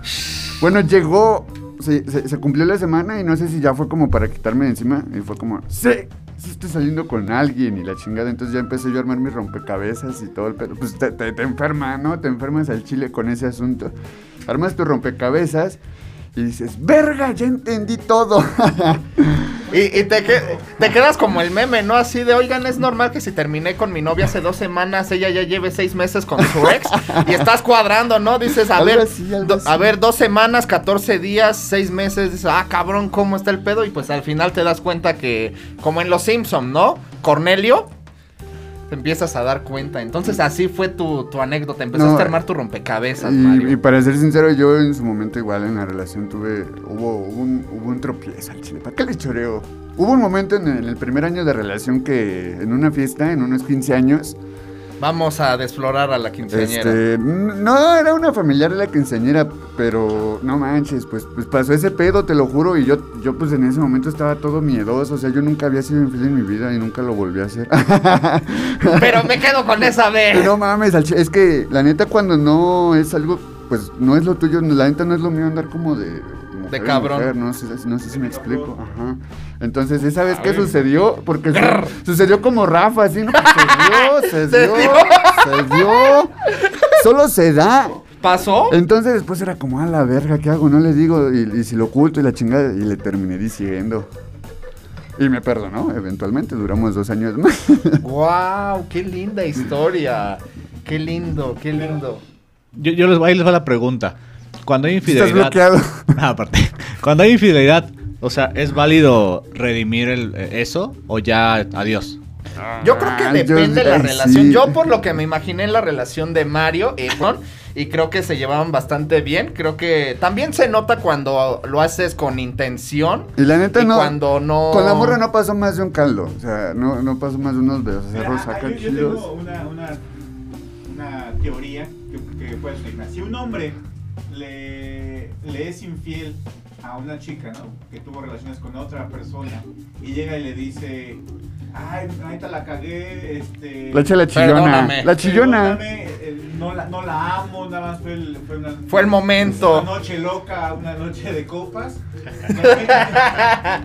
Bueno, llegó, se, se- se cumplió la semana y no sé si ya fue como para quitarme de encima. Y fue como, sí, sí estoy saliendo con alguien y la chingada. Entonces ya empecé yo a armar mis rompecabezas y todo el pedo. Pues te, te, te enferma, ¿no? Te enfermas al chile con ese asunto. Armas tu rompecabezas y dices, verga, ya entendí todo. Y, y te, que- te quedas como el meme, ¿no? Así de, oigan, es normal que si terminé con mi novia hace dos semanas, ella ya lleve seis meses con su ex. y estás cuadrando, ¿no? Dices, a ver, así, do- a ver, dos semanas, 14 días, seis meses. Dices, ah, cabrón, ¿cómo está el pedo? Y pues al final te das cuenta que, como en Los Simpson, ¿no? Cornelio, te empiezas a dar cuenta. Entonces así fue tu, tu anécdota. Empezaste No, a armar tu rompecabezas, Mario. Y, y para ser sincero, yo en su momento igual en la relación tuve, hubo, hubo un, hubo un tropiezo al chile. ¿Para qué le choreo? Hubo un momento en el, en el primer año de relación que en una fiesta, en unos 15 años, Vamos a desflorar a la quinceañera. este, no, era una familiar la quinceañera, pero no manches, pues, pues pasó ese pedo, te lo juro, y yo, yo pues en ese momento estaba todo miedoso, o sea, yo nunca había sido infiel en mi vida y nunca lo volví a hacer. Pero me quedo con esa vez. No mames, es que la neta cuando no es algo, pues no es lo tuyo, la neta no es lo mío andar como de... mujer en cabrón. mujer, no, sé, no sé si me explico. Ajá. Entonces, ¿esa vez qué sucedió? Porque su- sucedió como Rafa, así, ¿no? Se dio, se Se dio, se dio. Solo se da. ¿Pasó? Entonces después era como, a la verga, ¿qué hago? No le digo, y, y si lo oculto y la chingada, y le terminé diciendo. Y me perdonó, eventualmente, duramos dos años más. ¡Wow! ¡Qué linda historia! ¡Qué lindo, qué lindo! Yo, yo les, ahí les va la pregunta. Cuando hay Estás infidelidad. bloqueado. Ah, aparte. Cuando hay infidelidad, o sea, ¿es válido redimir el, eh, eso o ya adiós? Yo creo que Ah, depende de la relación. Yo por lo que me imaginé en la relación de Mario y Ron, y creo que se llevaban bastante bien. Creo que también se nota cuando lo haces con intención. Y la neta y no. cuando no... Con la morra no pasó más de un caldo. O sea, no, no pasó más de unos besos. Ah, yo, yo tengo una, una, una teoría que, que puede. Si un hombre le, le es infiel a una chica, ¿no? Que tuvo relaciones con otra persona y llega y le dice, ay, ahorita la cagué, este... La echa la chillona. Perdóname. La chillona. perdóname, eh, no, la, no la amo, nada más fue el, fue una, Fue el momento. Una noche loca, una noche de copas. Normalmente,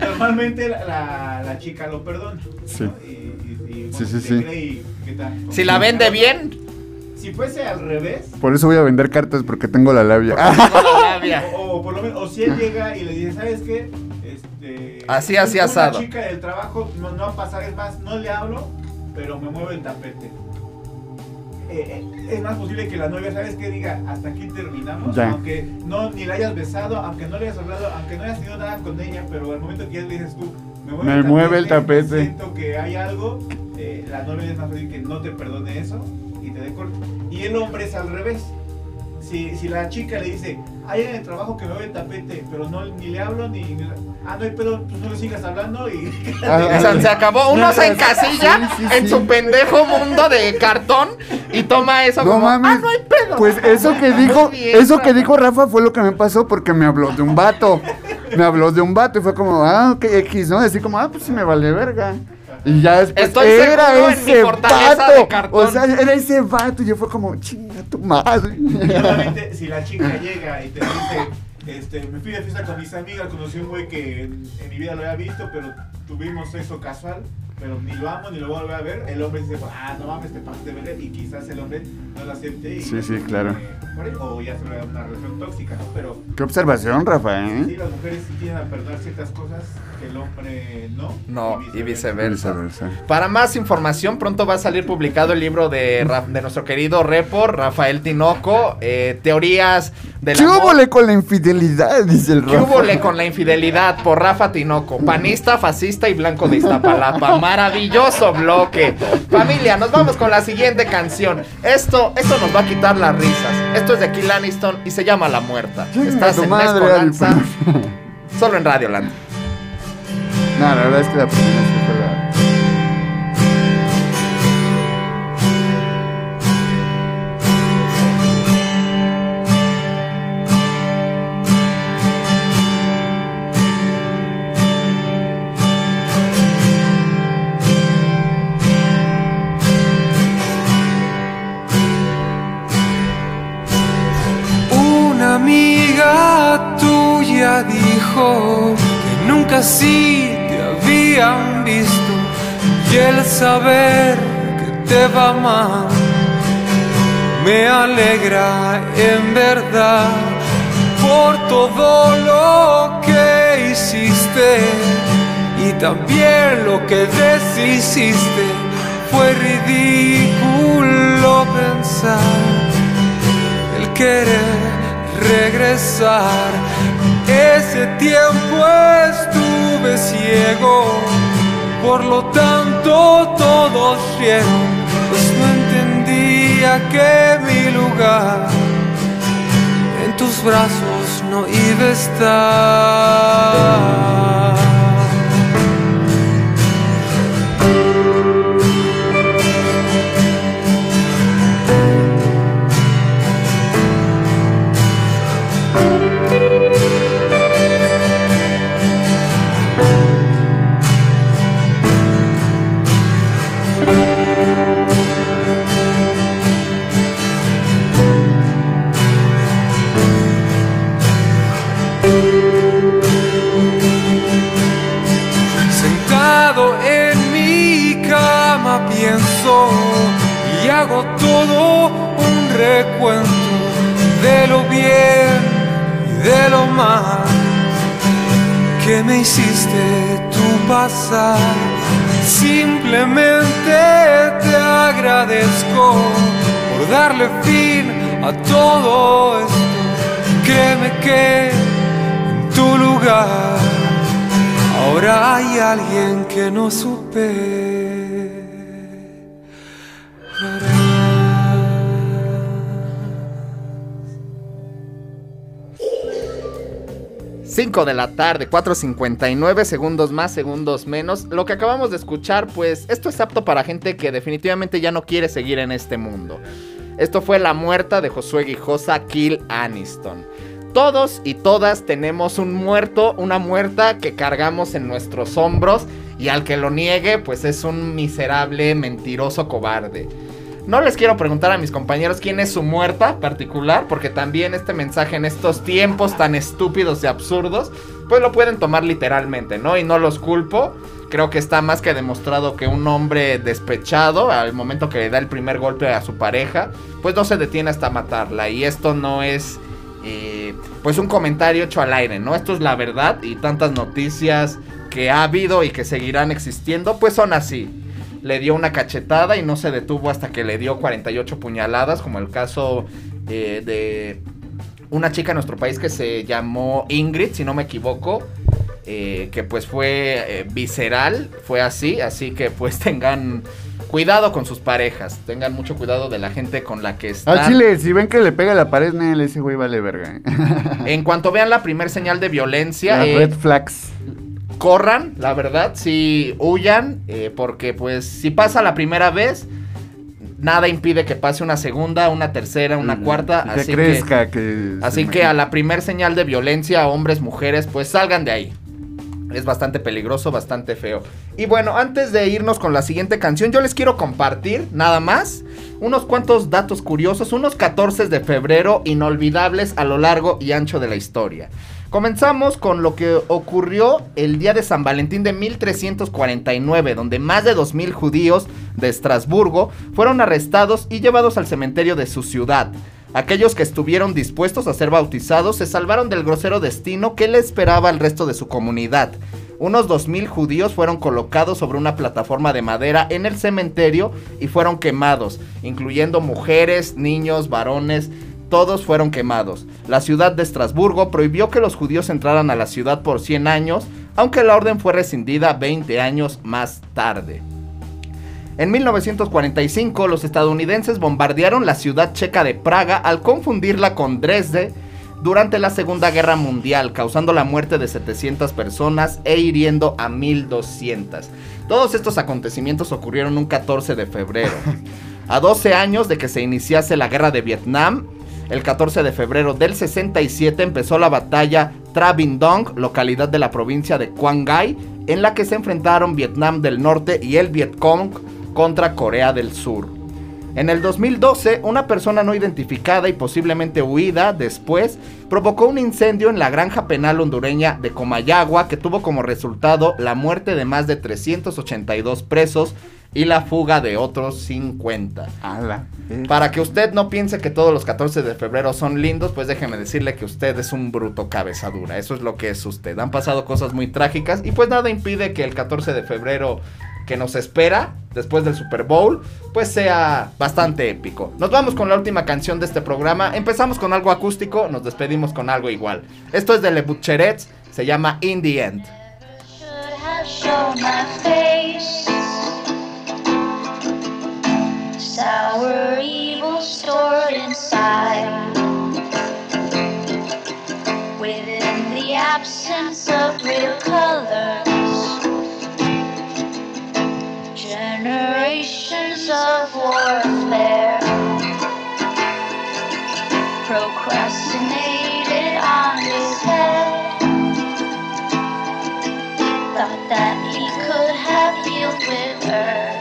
normalmente la, la, la chica lo perdona. ¿no? Sí. Y, y- y, Sí, bueno, sí, sí. cree y ¿qué tal? Si la vende bien, Si fuese al revés, Por eso voy a vender cartas porque tengo la labia. tengo la labia. O, o por lo menos, o si él llega y le dice, ¿sabes qué? este. Así, así una asado. chica del trabajo no, no va a pasar, es más, no le hablo, pero me mueve el tapete. Eh, eh, es más posible que la novia, ¿sabes qué? Diga, hasta aquí terminamos. Ya. Aunque no ni la hayas besado, aunque no le hayas hablado, aunque no hayas tenido nada con ella, pero al momento que ya le dices tú, me mueve, Me mueve el tapete. Siento que hay algo, eh, la novia es más fácil que no te perdone eso y te dé corte. Y el hombre es al revés. Si, si la chica le dice, hay en el trabajo que mueve el tapete, pero no ni le hablo ni. ni- ah, no hay pedo, pues no le sigas hablando y. O sea, se acabó. Uno se encasilla Sí, sí, en sí. su pendejo mundo de cartón y toma eso No como, mames. ah, no hay pedo. Pues eso que dijo, bien, eso que Rafa. dijo Rafa fue lo que me pasó porque me habló de un vato. Me habló de un vato y fue como, ah, ok, X, ¿no? Así como, ah, pues sí me vale verga. Y ya después Estoy era seguro en mi ese vato. de cartón. O sea, era ese vato y yo fue como, chinga tu madre. Y obviamente, si la chica llega y te dice, este, me fui de fiesta con mis amigas, conocí a un güey que en, en mi vida lo había visto, pero tuvimos sexo casual, pero ni lo amo ni lo voy a volver a ver, el hombre dice, ah, no mames, te pasaste de ver, y quizás el hombre no lo acepte y Sí, sí, claro. eh, o ya se ve una relación tóxica, ¿no? Pero Qué observación, Rafa, sí, ¿eh? las mujeres sí tienen a perdonar ciertas cosas que el hombre no. No, y viceversa. Viceversa. Para más información, pronto va a salir publicado el libro de, Ra- de nuestro querido repor, Rafael Tinoco, eh, Teorías del ¿Qué amor. húbole con la infidelidad? Dice el ¿Qué Rafa. húbole con la infidelidad? Por Rafa Tinoco, panista, fascista y blanco de Iztapalapa. Maravilloso bloque. Familia, nos vamos con la siguiente canción. Esto, esto nos va a quitar las risas. Esto es de Kill Aniston y se llama La Muerta. Estás en Alfa. solo en Radio Land. No, la verdad es que la primera fue tuya dijo que nunca así te habían visto y el saber que te va mal me alegra en verdad por todo lo que hiciste y también lo que deshiciste. Fue ridículo pensar el querer regresar. Ese tiempo estuve ciego, por lo tanto todos rieron, pues no entendía que mi lugar en tus brazos no iba a estar. 5 de la tarde, 4.59 segundos más, segundos menos. Lo que acabamos de escuchar, pues esto es apto para gente que definitivamente ya no quiere seguir en este mundo. Esto fue La Muerta de Josué Guijosa Kill Aniston. Todos y todas tenemos un muerto, una muerta que cargamos en nuestros hombros y al que lo niegue, pues es un miserable, mentiroso cobarde. No les quiero preguntar a mis compañeros quién es su muerta particular, porque también este mensaje en estos tiempos tan estúpidos y absurdos, pues lo pueden tomar literalmente, ¿no? Y no los culpo. Creo que está más que demostrado que un hombre despechado, al momento que le da el primer golpe a su pareja, pues no se detiene hasta matarla. Y esto no es eh, pues un comentario hecho al aire, ¿no? Esto es la verdad y tantas noticias que ha habido y que seguirán existiendo, pues son así. Le dio una cachetada y no se detuvo hasta que le dio 48 puñaladas, como el caso eh, de una chica en nuestro país que se llamó Ingrid, si no me equivoco, eh, que pues fue eh, visceral, fue así, así que pues tengan cuidado con sus parejas, tengan mucho cuidado de la gente con la que están. Al chile, si ven que le pega la pared, Nel, ese güey vale verga. En cuanto vean la primer señal de violencia, eh, red flags. Corran, la verdad, si huyan, eh, porque pues si pasa la primera vez, nada impide que pase una segunda, una tercera, una cuarta, Que así crezca, que... Así que a la primer señal de violencia, hombres, mujeres, pues salgan de ahí. Es bastante peligroso, bastante feo. Y bueno, antes de irnos con la siguiente canción, yo les quiero compartir nada más unos cuantos datos curiosos, unos 14 de febrero inolvidables a lo largo y ancho de la historia. Comenzamos con lo que ocurrió el día de San Valentín de 1349, donde más de 2.000 judíos de Estrasburgo fueron arrestados y llevados al cementerio de su ciudad. Aquellos que estuvieron dispuestos a ser bautizados se salvaron del grosero destino que le esperaba al resto de su comunidad. Unos 2.000 judíos fueron colocados sobre una plataforma de madera en el cementerio y fueron quemados, incluyendo mujeres, niños, varones, todos fueron quemados. La ciudad de Estrasburgo prohibió que los judíos entraran a la ciudad por 100 años, aunque la orden fue rescindida 20 años más tarde. En 1945 los estadounidenses bombardearon la ciudad checa de Praga al confundirla con Dresde durante la Segunda Guerra Mundial, causando la muerte de 700 personas e hiriendo a 1200. Todos estos acontecimientos ocurrieron un 14 de febrero. A 12 años de que se iniciase la guerra de Vietnam, el 14 de febrero del 67 empezó la batalla Tra Binh Dong, localidad de la provincia de Quang Ngai, en la que se enfrentaron Vietnam del Norte y el Vietcong contra Corea del Sur. En el 2012, una persona no identificada y posiblemente huida después provocó un incendio en la granja penal hondureña de Comayagua que tuvo como resultado la muerte de más de 382 presos y la fuga de otros 50. Ala. Para que usted no piense que todos los 14 de febrero son lindos, pues déjeme decirle que usted es un bruto cabezadura. Eso es lo que es usted. Han pasado cosas muy trágicas y pues nada impide que el 14 de febrero que nos espera después del Super Bowl, pues sea bastante épico. Nos vamos con la última canción de este programa. Empezamos con algo acústico, nos despedimos con algo igual. Esto es de Le Butcherets, se llama In the End. Sour evil stored inside. Within the absence of real colors. Generations of warfare. Procrastinated on his head thought that he could have healed with urge.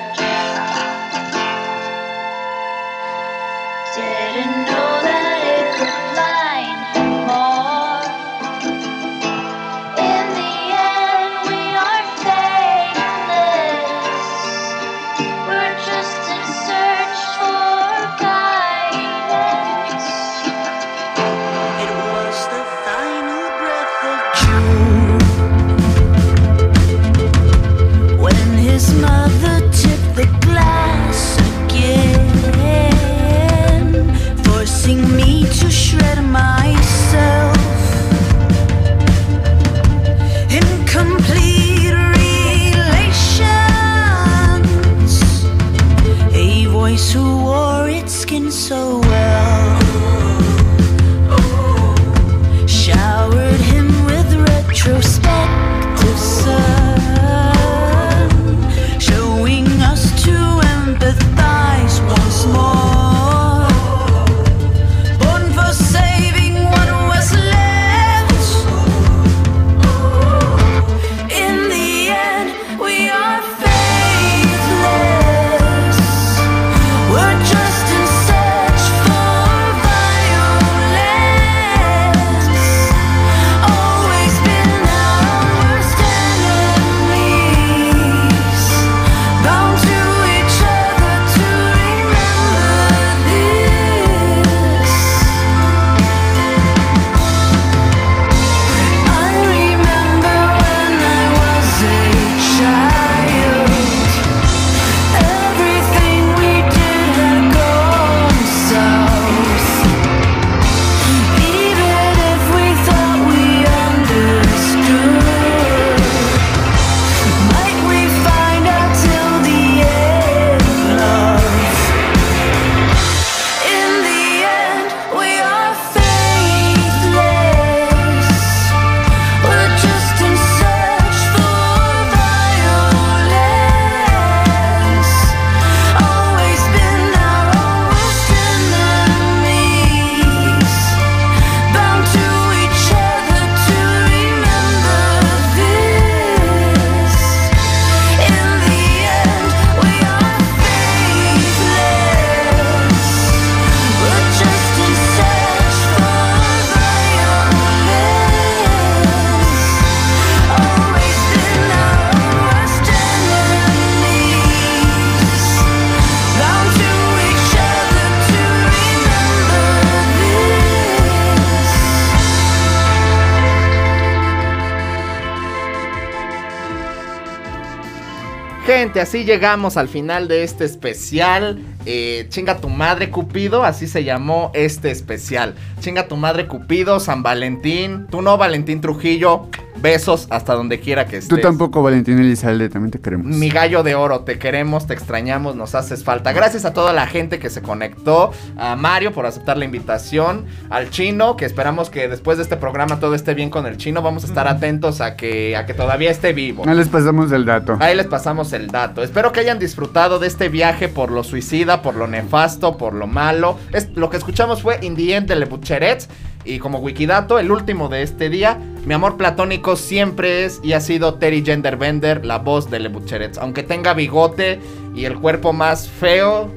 Gente, así llegamos al final de este especial. Eh, chinga tu madre Cupido, así se llamó este especial. Chinga tu madre Cupido, San Valentín. Tú no, Valentín Trujillo. Besos hasta donde quiera que estés. Tú tampoco, Valentín Elizalde, también te queremos. Mi gallo de oro, te queremos, te extrañamos, nos haces falta. Gracias a toda la gente que se conectó, a Mario por aceptar la invitación, al chino, que esperamos que después de este programa todo esté bien con el chino. Vamos a estar atentos a que, a que todavía esté vivo. No les pasamos el dato. Ahí les pasamos el dato. Espero que hayan disfrutado de este viaje por lo suicida, por lo nefasto, por lo malo. Es, lo que escuchamos fue In the End de Le Butcherets. Y como Wikidato, el último de este día, mi amor platónico siempre es y ha sido Terry Genderbender, la voz de Le Butcherets. Aunque tenga bigote y el cuerpo más feo,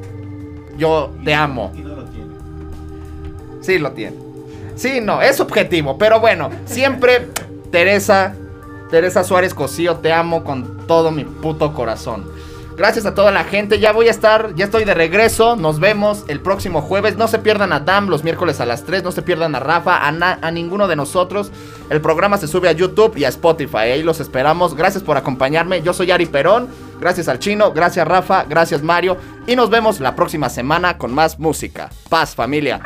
yo te amo. Y no lo tiene. Sí, lo tiene. Sí, no, es subjetivo. Pero bueno, siempre Teresa, Teresa Suárez Cosío, te amo con todo mi puto corazón. Gracias a toda la gente. Ya voy a estar, ya estoy de regreso. Nos vemos el próximo jueves. No se pierdan a Dam los miércoles a las 3. No se pierdan a Rafa, a, na- a ninguno de nosotros. El programa se sube a YouTube y a Spotify. Ahí los esperamos. Gracias por acompañarme. Yo soy Ari Perón. Gracias al chino. Gracias Rafa. Gracias Mario. Y nos vemos la próxima semana con más música. Paz, familia.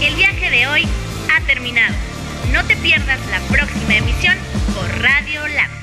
El viaje de hoy ha terminado. No te pierdas la próxima emisión Radio Lab.